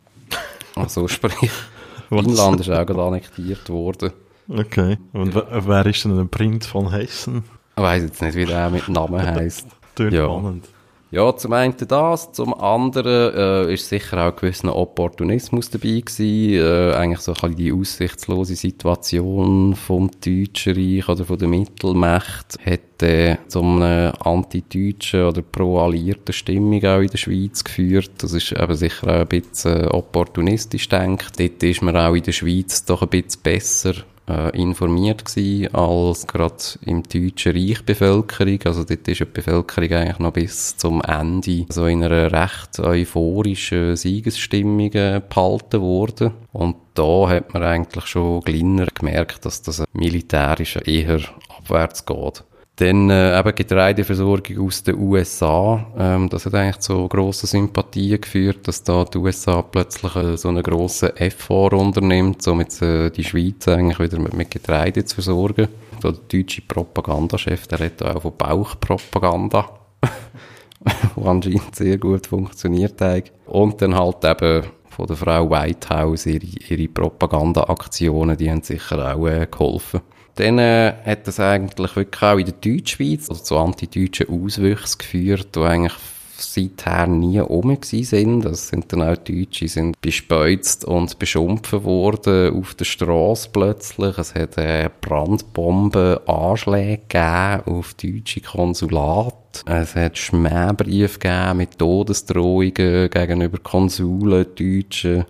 Also sprich? <laughs> Finnland ist auch gerade annektiert worden. Okay. Und wer- ist denn der Prinz von Hessen? Ich weiss jetzt nicht, wie der mit Namen <laughs> heisst. Tönt Ja. spannend. Ja, zum einen das, zum anderen äh, ist sicher auch gewisser Opportunismus dabei gewesen. Äh, eigentlich so ein bisschen die aussichtslose Situation vom Deutschen Reich oder von der Mittelmacht hat äh, zu einer anti-deutschen oder pro-alliierten Stimmung auch in der Schweiz geführt. Das ist eben sicher auch ein bisschen opportunistisch denkt. Dort ist man auch in der Schweiz doch ein bisschen besser äh, informiert gewesen als gerade im deutschen Reich Bevölkerung. Also dort ist die Bevölkerung eigentlich noch bis zum Ende so in einer recht euphorischen Siegesstimmung äh, behalten worden. Und da hat man eigentlich schon glinner gemerkt, dass das militärisch eher abwärts geht. Dann äh, eben Getreideversorgung aus den USA. Ähm, das hat eigentlich zu grossen Sympathien geführt, dass da die USA plötzlich äh, so einen grossen Effort unternimmt, somit äh, die Schweiz eigentlich wieder mit, mit Getreide zu versorgen. So der deutsche Propagandachef, der redet auch von Bauchpropaganda. <laughs> wo anscheinend sehr gut funktioniert hat. Und dann halt eben von der Frau Whitehouse ihre, ihre Propagandaaktionen, die haben sicher auch äh, geholfen. Dann äh, hat das eigentlich wirklich auch in der Deutschschweiz also zu antideutschen Auswüchsen geführt, die eigentlich seither nie gewesen sind. Das sind dann auch die Deutsche, sind bespeuzt und beschumpfen worden auf der Straße plötzlich. Es hat äh, Brandbombenanschläge gegeben auf deutsche Konsulate. Es hat Schmähbriefe gegeben mit Todesdrohungen gegenüber Konsulen, Deutschen.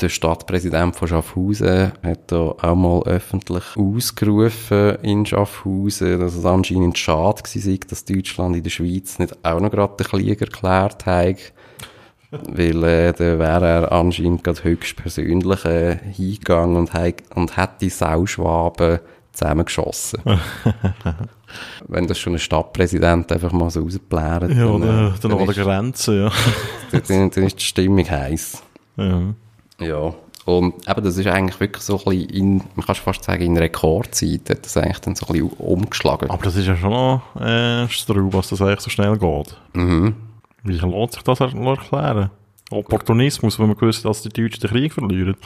Der Stadtpräsident von Schaffhausen hat da auch mal öffentlich ausgerufen in Schaffhausen, dass es anscheinend schade sei, dass Deutschland in der Schweiz nicht auch noch gerade den Krieg erklärt hat. Weil äh, dann wäre er anscheinend gerade höchstpersönlich äh, hingegangen und, und hätte die Sauschwaben zusammengeschossen. <laughs> Wenn das schon ein Stadtpräsident einfach mal so rausplärt, Ja, dann, dann, äh, dann an der ist, Grenze, ja. <laughs> dann, dann ist die Stimmung heiß. ja. Ja. Und eben, das ist eigentlich wirklich so ein bisschen in, man kann fast sagen, in Rekordzeit hat das eigentlich dann so ein bisschen umgeschlagen. Aber das ist ja schon noch äh, Straub, was das eigentlich so schnell geht. Mhm. Wie lässt sich das er- erklären? Opportunismus, wenn man gewusst dass die Deutschen den Krieg verlieren.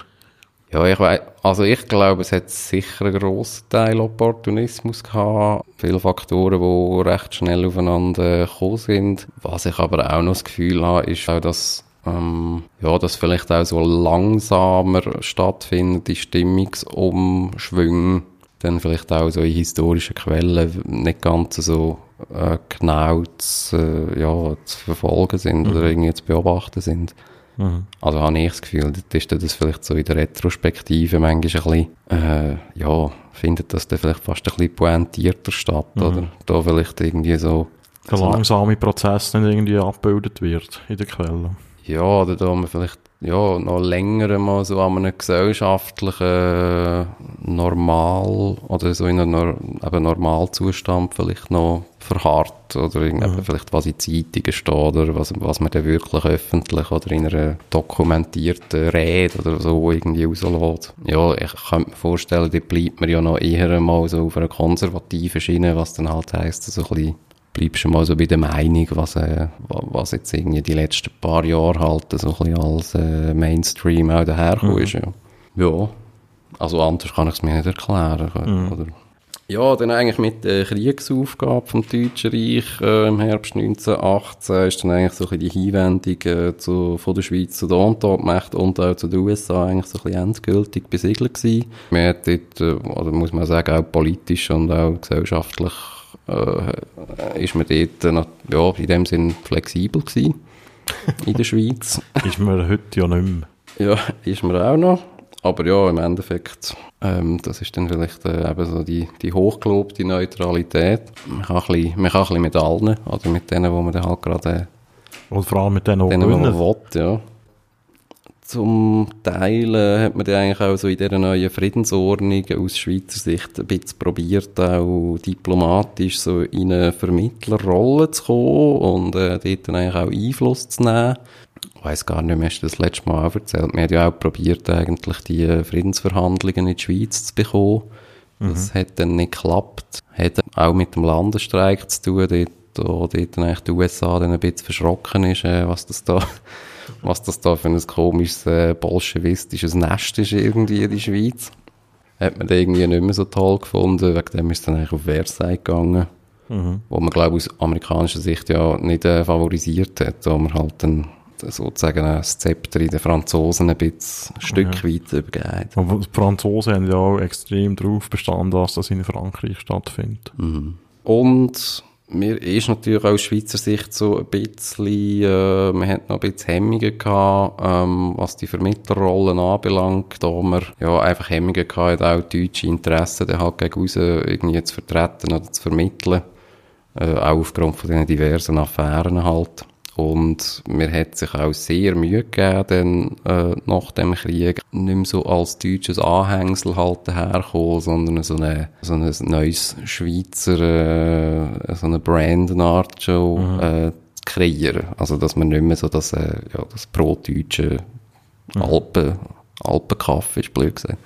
Ja, ich weiß, also ich glaube, es hat sicher einen grossen Teil Opportunismus gehabt. Viele Faktoren, die recht schnell aufeinander gekommen sind. Was ich aber auch noch das Gefühl habe, ist auch, dass, ähm, ja, dass vielleicht auch so langsamer stattfindende Stimmungsumschwünge dann vielleicht auch so in historischen Quellen nicht ganz so äh, genau zu, äh, ja, zu verfolgen sind oder irgendwie zu beobachten sind. Also habe ich das Gefühl, dort ist das vielleicht so in der Retrospektive manchmal ein bisschen, äh, ja, findet das dann vielleicht fast ein bisschen pointierter statt, oder? Da vielleicht irgendwie so, Der langsame Prozess nicht irgendwie abgebildet wird in den Quellen. ja, oder da man vielleicht, ja, noch länger mal so an einem gesellschaftlichen Normal, oder so in einem eben Normalzustand vielleicht noch verharrt, oder irgendwie vielleicht was in Zeitungen steht, oder was, was man dann wirklich öffentlich oder in einer dokumentierten Rede oder so irgendwie rauslässt. Ja, ich könnte mir vorstellen, da bleibt man ja noch eher mal so auf einer konservativen Schiene, was dann halt heisst, so ein bisschen bleibst du mal so bei der Meinung, was, äh, wa- was jetzt irgendwie die letzten paar Jahre halt so ein bisschen als äh, Mainstream auch dahergekommen ist. Ja. ja, also anders kann ich es mir nicht erklären. Oder? Ja, dann eigentlich mit der Kriegsaufgabe vom Deutschen Reich äh, im Herbst 1918 ist dann eigentlich so ein bisschen die Hinwendung äh, zu, von der Schweiz zu der Entente-Macht und auch zu den USA eigentlich so ein bisschen endgültig besiegelt gewesen. Man hat dort, äh, oder muss man sagen, auch politisch und auch gesellschaftlich äh, ist man dort äh, ja, in dem Sinn flexibel gewesen in der Schweiz. <laughs> Ist mir heute ja nicht mehr. Ja, ist mir auch noch. Aber ja, im Endeffekt, ähm, das ist dann vielleicht äh, eben so die, die hochgelobte Neutralität. Man kann, ein bisschen, man kann ein bisschen mit allen, oder mit denen, wo man dann halt gerade Und vor allem mit denen, die denen man will, ja. Zum Teil äh, hat man dann eigentlich auch so in dieser neuen Friedensordnung aus Schweizer Sicht ein bisschen probiert, auch diplomatisch so in eine Vermittlerrolle zu kommen und äh, dort dann eigentlich auch Einfluss zu nehmen. Ich weiss gar nicht mehr, hast du das letzte Mal auch erzählt? Wir haben ja auch probiert, eigentlich die Friedensverhandlungen in die Schweiz zu bekommen. Das hat dann nicht geklappt. Hat auch mit dem Landesstreik zu tun, dort, wo dort eigentlich die USA dann ein bisschen verschrocken ist, äh, was das da, <laughs> was das da für ein komisches, äh, bolschewistisches Nest ist irgendwie in die Schweiz. Hat man dann irgendwie nicht mehr so toll gefunden, wegen dem ist dann eigentlich auf Versailles gegangen. Wo man, glaube ich, aus amerikanischer Sicht ja nicht äh, favorisiert hat, wo man halt dann sozusagen das Zepter in den Franzosen ein bisschen ein Stück weit übergeben. Aber die Franzosen haben ja auch extrem darauf bestanden, dass das in Frankreich stattfindet. Und mir ist natürlich aus Schweizer Sicht so ein bisschen, äh, man hat noch ein bisschen Hemmungen gehabt, ähm, was die Vermittlerrollen anbelangt, da man ja einfach Hemmungen gehabt hat, auch deutsche Interessen dann halt gegen raus irgendwie zu vertreten oder zu vermitteln, äh, auch aufgrund von diesen diversen Affären halt. Und mir hat sich auch sehr Mühe gegeben, dann, äh, nach dem Krieg nicht mehr so als deutsches Anhängsel halt daherkommen, sondern so, eine, so ein neues Schweizer, äh, so eine Brandart schon äh, zu kreieren. Also, dass man nicht mehr so das, äh, ja, das pro-deutsche Alpen, Alpenkaffee ist, blöd gesagt.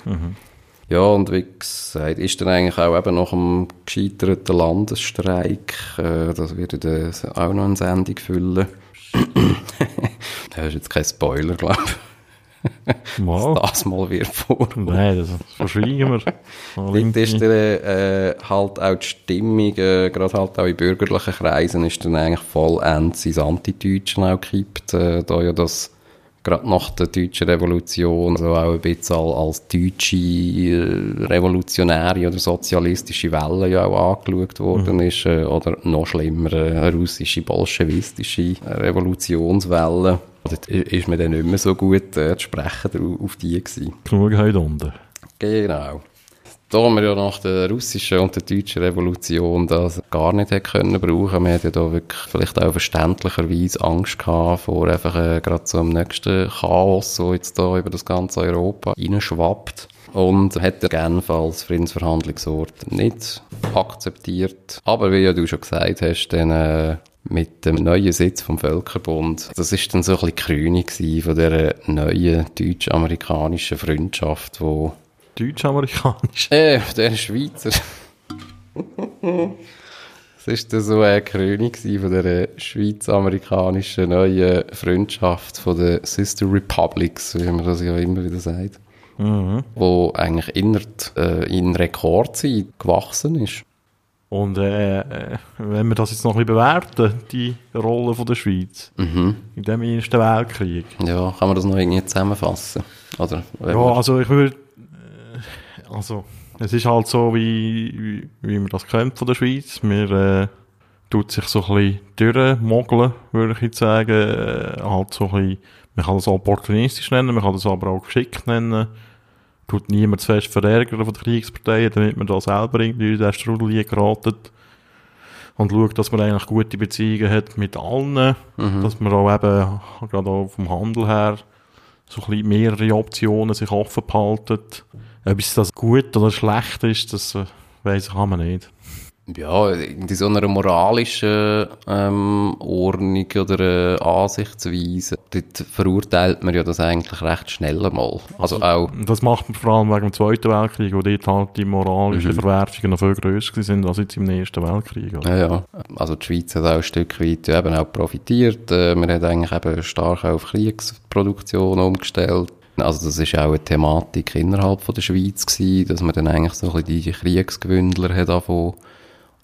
Ja, und wie gesagt, ist dann eigentlich auch eben nach dem gescheiterten Landesstreik, äh, das wird dann auch noch eine Sendung füllen. <coughs> das ist jetzt kein Spoiler, glaube ich. Wow. Das mal wird vor. Nein, das verschwiegen wir. <laughs> Dort ist dann, äh, halt auch die Stimmung, äh, gerade halt auch in bürgerlichen Kreisen, ist dann eigentlich vollends ins Antideutschen auch gekippt, äh, da ja das gerade nach der deutschen Revolution so auch ein bisschen als deutsche äh, revolutionäre oder sozialistische Welle ja auch angeschaut worden ist, äh, oder noch schlimmer, äh, eine russische bolschewistische Revolutionswelle. Dort ist man dann nicht mehr so gut äh, zu sprechen auf die gewesen. Genug heute unten. Genau. Da wir ja nach der russischen und der deutschen Revolution das gar nicht hätte können brauchen, wir hatten ja da wirklich vielleicht auch verständlicherweise Angst gehabt vor einfach äh, gerade so einem nächsten Chaos, so jetzt da über das ganze Europa reinschwappt. Und hat der Genf als Friedensverhandlungsort nicht akzeptiert. Aber wie ja du schon gesagt hast, dann äh, mit dem neuen Sitz vom Völkerbund, das ist dann so ein bisschen die Krönung von dieser neuen deutsch-amerikanischen Freundschaft, wo Deutsch-amerikanisch. <laughs> äh, der Schweizer. <laughs> Das ist dann so eine Krönung von der schweiz-amerikanischen neuen Freundschaft von den Sister Republics, wie man das ja immer wieder sagt. Wo eigentlich innerhalb, äh, in Rekordzeit gewachsen ist. Und äh, äh, wenn wir das jetzt noch ein bisschen bewerten, die Rolle von der Schweiz in dem Ersten Weltkrieg. Ja, kann man das noch irgendwie zusammenfassen? Oder, Ja, also ich würde, äh, also es ist halt so, wie, wie, wie man das kennt von der Schweiz. Wir äh, tut sich so ein bisschen durchmogeln, würde ich jetzt sagen. Äh, halt so ein bisschen, man kann das opportunistisch nennen, man kann das aber auch geschickt nennen. Tut niemand zu fest verärgern von der Kriegsparteien, damit man da selber irgendwie in den Strudel geraten. Und schaut, dass man eigentlich gute Beziehungen hat mit allen. Dass man auch eben, gerade auch vom Handel her, so ein bisschen mehrere Optionen sich offen behalten. Ob es das gut oder schlecht ist, das weiss ich man nicht. Ja, in so einer moralischen ähm, Ordnung oder äh, Ansichtsweise, dort verurteilt man ja das eigentlich recht schnell mal. Also auch, Und das macht man vor allem wegen dem Zweiten Weltkrieg, wo dort halt die moralischen Verwerfungen noch viel grösser sind als jetzt im Ersten Weltkrieg. oder? ja, ja, also die Schweiz hat auch ein Stück weit eben auch profitiert. Äh, man hat eigentlich eben stark auf Kriegsproduktion umgestellt. Also das ist auch eine Thematik innerhalb von der Schweiz gewesen, dass man dann eigentlich so ein bisschen die Kriegsgewündler hat davon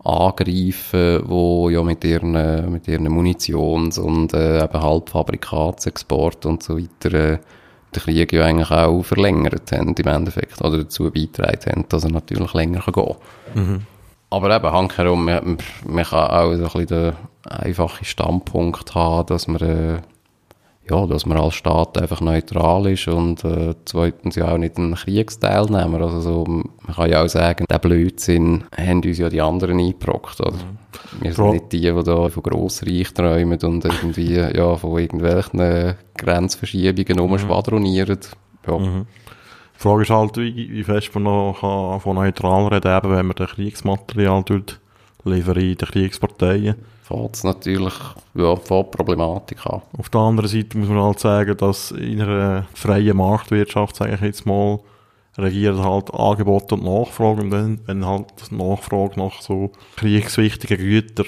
angreifen, wo ja mit ihren, mit ihren Munitions- und äh, eben Halbfabrikatsexport und so weiter äh, den Krieg ja eigentlich auch verlängert haben im Endeffekt oder dazu beigetragen haben, dass er natürlich länger kann gehen Aber eben, handherum, man, man kann auch so ein bisschen den einfachen Standpunkt haben, dass man, äh, ja, dass man als Staat einfach neutral ist und äh, zweitens ja auch nicht ein Kriegsteilnehmer. Also so, man kann ja auch sagen, der Blödsinn haben uns ja die anderen eingebrockt. Oder? Wir sind nicht die, die da von Grossreich träumen und irgendwie <laughs> ja, von irgendwelchen Grenzverschiebungen umschwadronieren. Ja. Die Frage ist halt, wie, wie fest man noch kann von neutral reden eben wenn man das Kriegsmaterial in den Kriegsparteien. Fängt es natürlich ja, von Problematik an. Auf der anderen Seite muss man halt sagen, dass in einer freien Marktwirtschaft, sage ich jetzt mal, regiert halt Angebot und Nachfrage und dann, wenn halt die Nachfrage nach so kriegswichtigen Gütern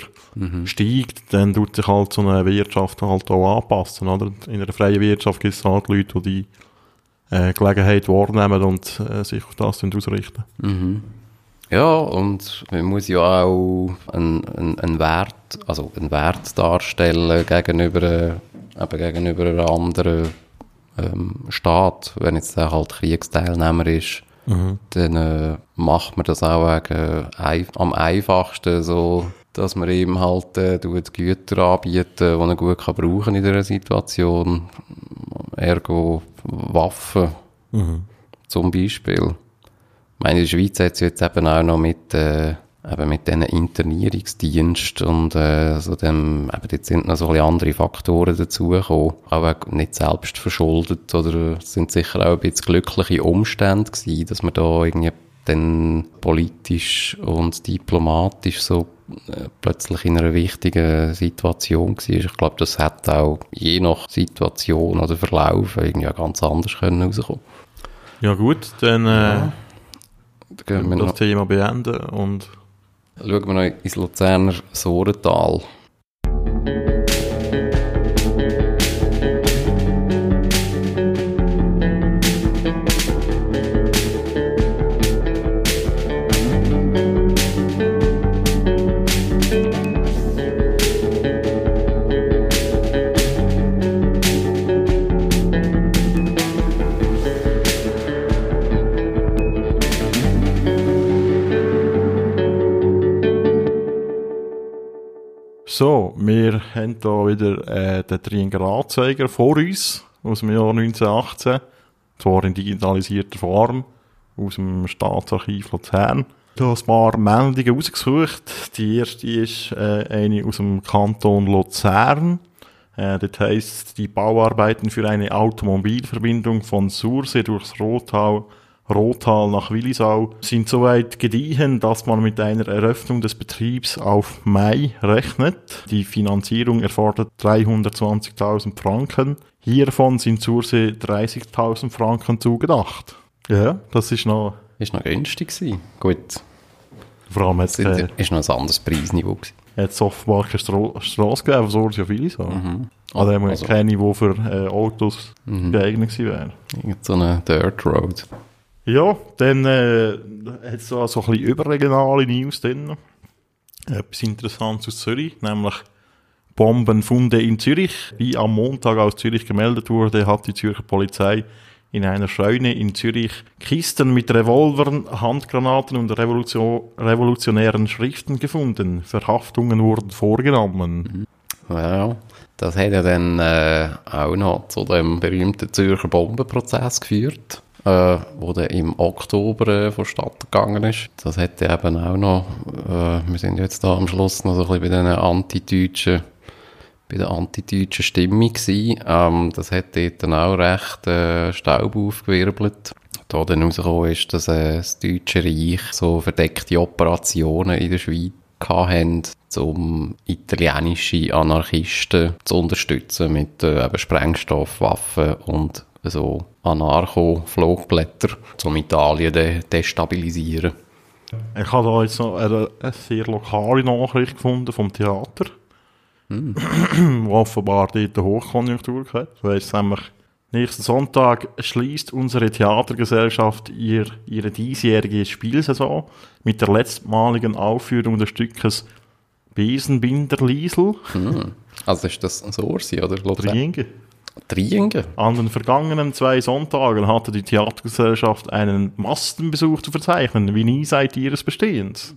steigt, dann tut sich halt so eine Wirtschaft halt auch anpassen, oder? In einer freien Wirtschaft gibt es halt Leute, die die äh, Gelegenheit wahrnehmen und äh, sich auf das ausrichten. Ja, und man muss ja auch einen, einen, einen Wert, also einen Wert darstellen gegenüber, äh, eben gegenüber einem anderen ähm, Staat. Wenn jetzt der halt Kriegsteilnehmer ist, dann äh, macht man das auch wegen, ein, am einfachsten so, dass man ihm halt äh, Güter anbieten, die er gut kann brauchen in dieser Situation. Ergo Waffen zum Beispiel. Ich meine, in der Schweiz hat es jetzt eben auch noch mit, äh, eben mit diesen Internierungsdienst und äh, so dem, eben jetzt sind noch so ein bisschen andere Faktoren dazugekommen. Auch nicht selbst verschuldet oder es sind sicher auch ein bisschen glückliche Umstände gewesen, dass man da irgendwie dann politisch und diplomatisch so äh, plötzlich in einer wichtigen Situation war. Ich glaube, das hätte auch je nach Situation oder Verlauf irgendwie auch ganz anders können rauskommen. Ja gut, dann äh, gehen wir das noch, Thema beenden und schauen wir noch ins Luzerner Sorental. So, wir haben hier wieder äh, den Triangelanzeiger vor uns, aus dem Jahr 1918. Zwar in digitalisierter Form, aus dem Staatsarchiv Luzern. Da habe ein paar Meldungen rausgesucht. Die erste ist äh, eine aus dem Kanton Luzern. Äh, das heisst, die Bauarbeiten für eine Automobilverbindung von Sursee durchs Rothal Rothal nach Willisau sind soweit gediehen, dass man mit einer Eröffnung des Betriebs auf Mai rechnet. Die Finanzierung erfordert 320.000 Franken. Hiervon sind Sursee 30.000 Franken zugedacht. Ja, das ist noch, Ist noch günstig gewesen. Gut, vor allem jetzt, äh, ist noch ein anderes Preisniveau gewesen. jetzt offenbar keine Stro Strasse gegeben, aber Sursee auf Willisau. Also, haben wir Also- keine, die für äh, Autos geeignet gewesen wären. Irgend so eine Dirt Road. Ja, dann äh, hat es so ein bisschen überregionale News drin. Etwas Interessantes aus Zürich, nämlich Bombenfunde in Zürich. Wie am Montag aus Zürich gemeldet wurde, hat die Zürcher Polizei in einer Scheune in Zürich Kisten mit Revolvern, Handgranaten und Revolution revolutionären Schriften gefunden. Verhaftungen wurden vorgenommen. Ja, das hat ja dann äh, auch noch zu dem berühmten Zürcher Bombenprozess geführt, äh, wo dann im Oktober äh, vonstatten gegangen ist. Das hätte eben auch noch, äh, wir sind jetzt da am Schluss noch so ein bisschen bei den antideutschen bei der antideutschen Stimmung gewesen. Ähm, das dort dann auch recht äh, Staub aufgewirbelt. Da dann rausgekommen ist, dass äh, das Deutsche Reich so verdeckte Operationen in der Schweiz hatten, um italienische Anarchisten zu unterstützen mit äh, eben Sprengstoffwaffen und so Anarcho-Flugblätter, um Italien de destabilisieren. Ich habe da jetzt noch eine, eine sehr lokale Nachricht gefunden vom Theater, <clears throat> wo offenbar dort eine Hochkonjunktur hat. Du weißt nämlich, nächsten Sonntag schließt unsere Theatergesellschaft ihr, ihre diesjährige Spielsaison mit der letztmaligen Aufführung des Stückes Besenbinder Liesel, Also ist das ein Sorsi oder Luzern? Trienge. Triengen? An den vergangenen zwei Sonntagen hatte die Theatergesellschaft einen Massenbesuch zu verzeichnen, wie nie seit ihres Bestehens.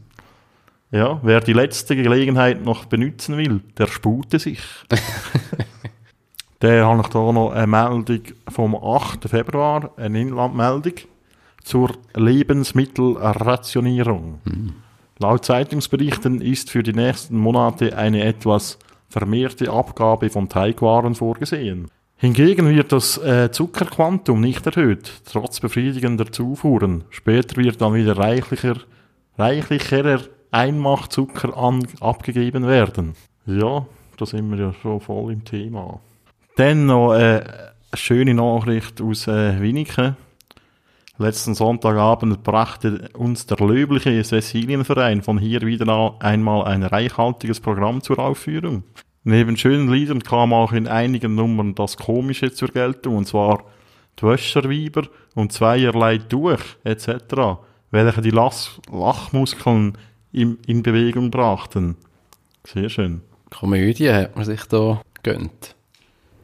Ja, wer die letzte Gelegenheit noch benutzen will, der spute sich. <laughs> Dann habe ich hier noch eine Meldung vom 8. Februar, eine Inlandmeldung zur Lebensmittelrationierung. Laut Zeitungsberichten ist für die nächsten Monate eine etwas vermehrte Abgabe von Teigwaren vorgesehen. Hingegen wird das äh, Zuckerquantum nicht erhöht, trotz befriedigender Zufuhren. Später wird dann wieder reichlicher, reichlicherer Einmachzucker an, abgegeben werden. Ja, da sind wir ja schon voll im Thema. Dann noch äh, eine schöne Nachricht aus äh, Winiken. Letzten Sonntagabend brachte uns der löbliche Cäcilienverein von hier wieder einmal ein reichhaltiges Programm zur Aufführung. Neben schönen Liedern kam auch in einigen Nummern das Komische zur Geltung, und zwar die Wäscherweiber und zweierlei durch etc., welche die Las Lachmuskeln im, in Bewegung brachten. Sehr schön. Komödie hat man sich da gönnt.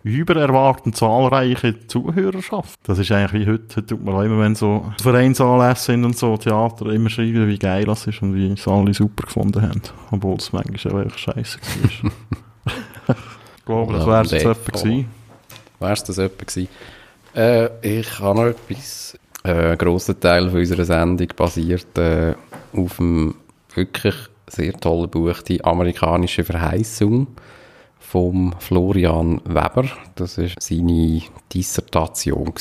übererwarten zahlreiche Zuhörerschaft. Das ist eigentlich wie heute, heute tut man auch immer, wenn so Vereinsanlässe sind und so, Theater, immer schreiben, wie geil das ist und wie es alle super gefunden haben. Obwohl es manchmal auch scheiße war. <laughs> ich glaube, das wäre es jetzt etwa gewesen. Wär's das etwa gewesen? Äh, ich habe noch etwas. Äh, ein grosser Teil von unserer Sendung basiert äh, auf dem wirklich sehr tollen Buch «Die amerikanische Verheißung» vom Florian Weber. Das war seine Dissertation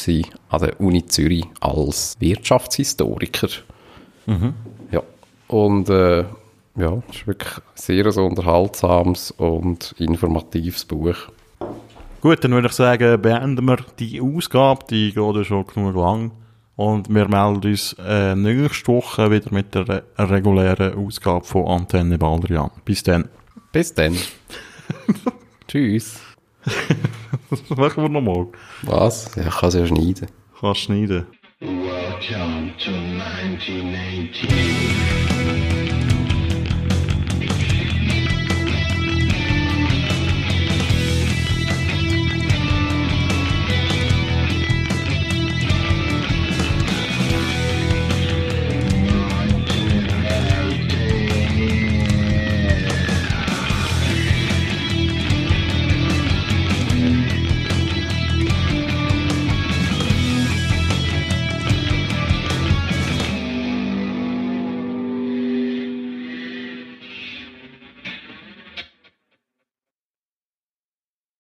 an der Uni Zürich als Wirtschaftshistoriker. Ja, und äh, ja, es ist wirklich sehr ein unterhaltsames und informatives Buch. Gut, dann würde ich sagen, beenden wir die Ausgabe, die geht ja schon genug lang. Und wir melden uns äh, nächste Woche wieder mit der re regulären Ausgabe von Antenne Baldrian. Bis dann. Bis dann. <laughs> Tschüss. Das machen wir nochmal. Was? Ja, ich kann es ja schneiden. Kannst schneiden. Welcome to 1918.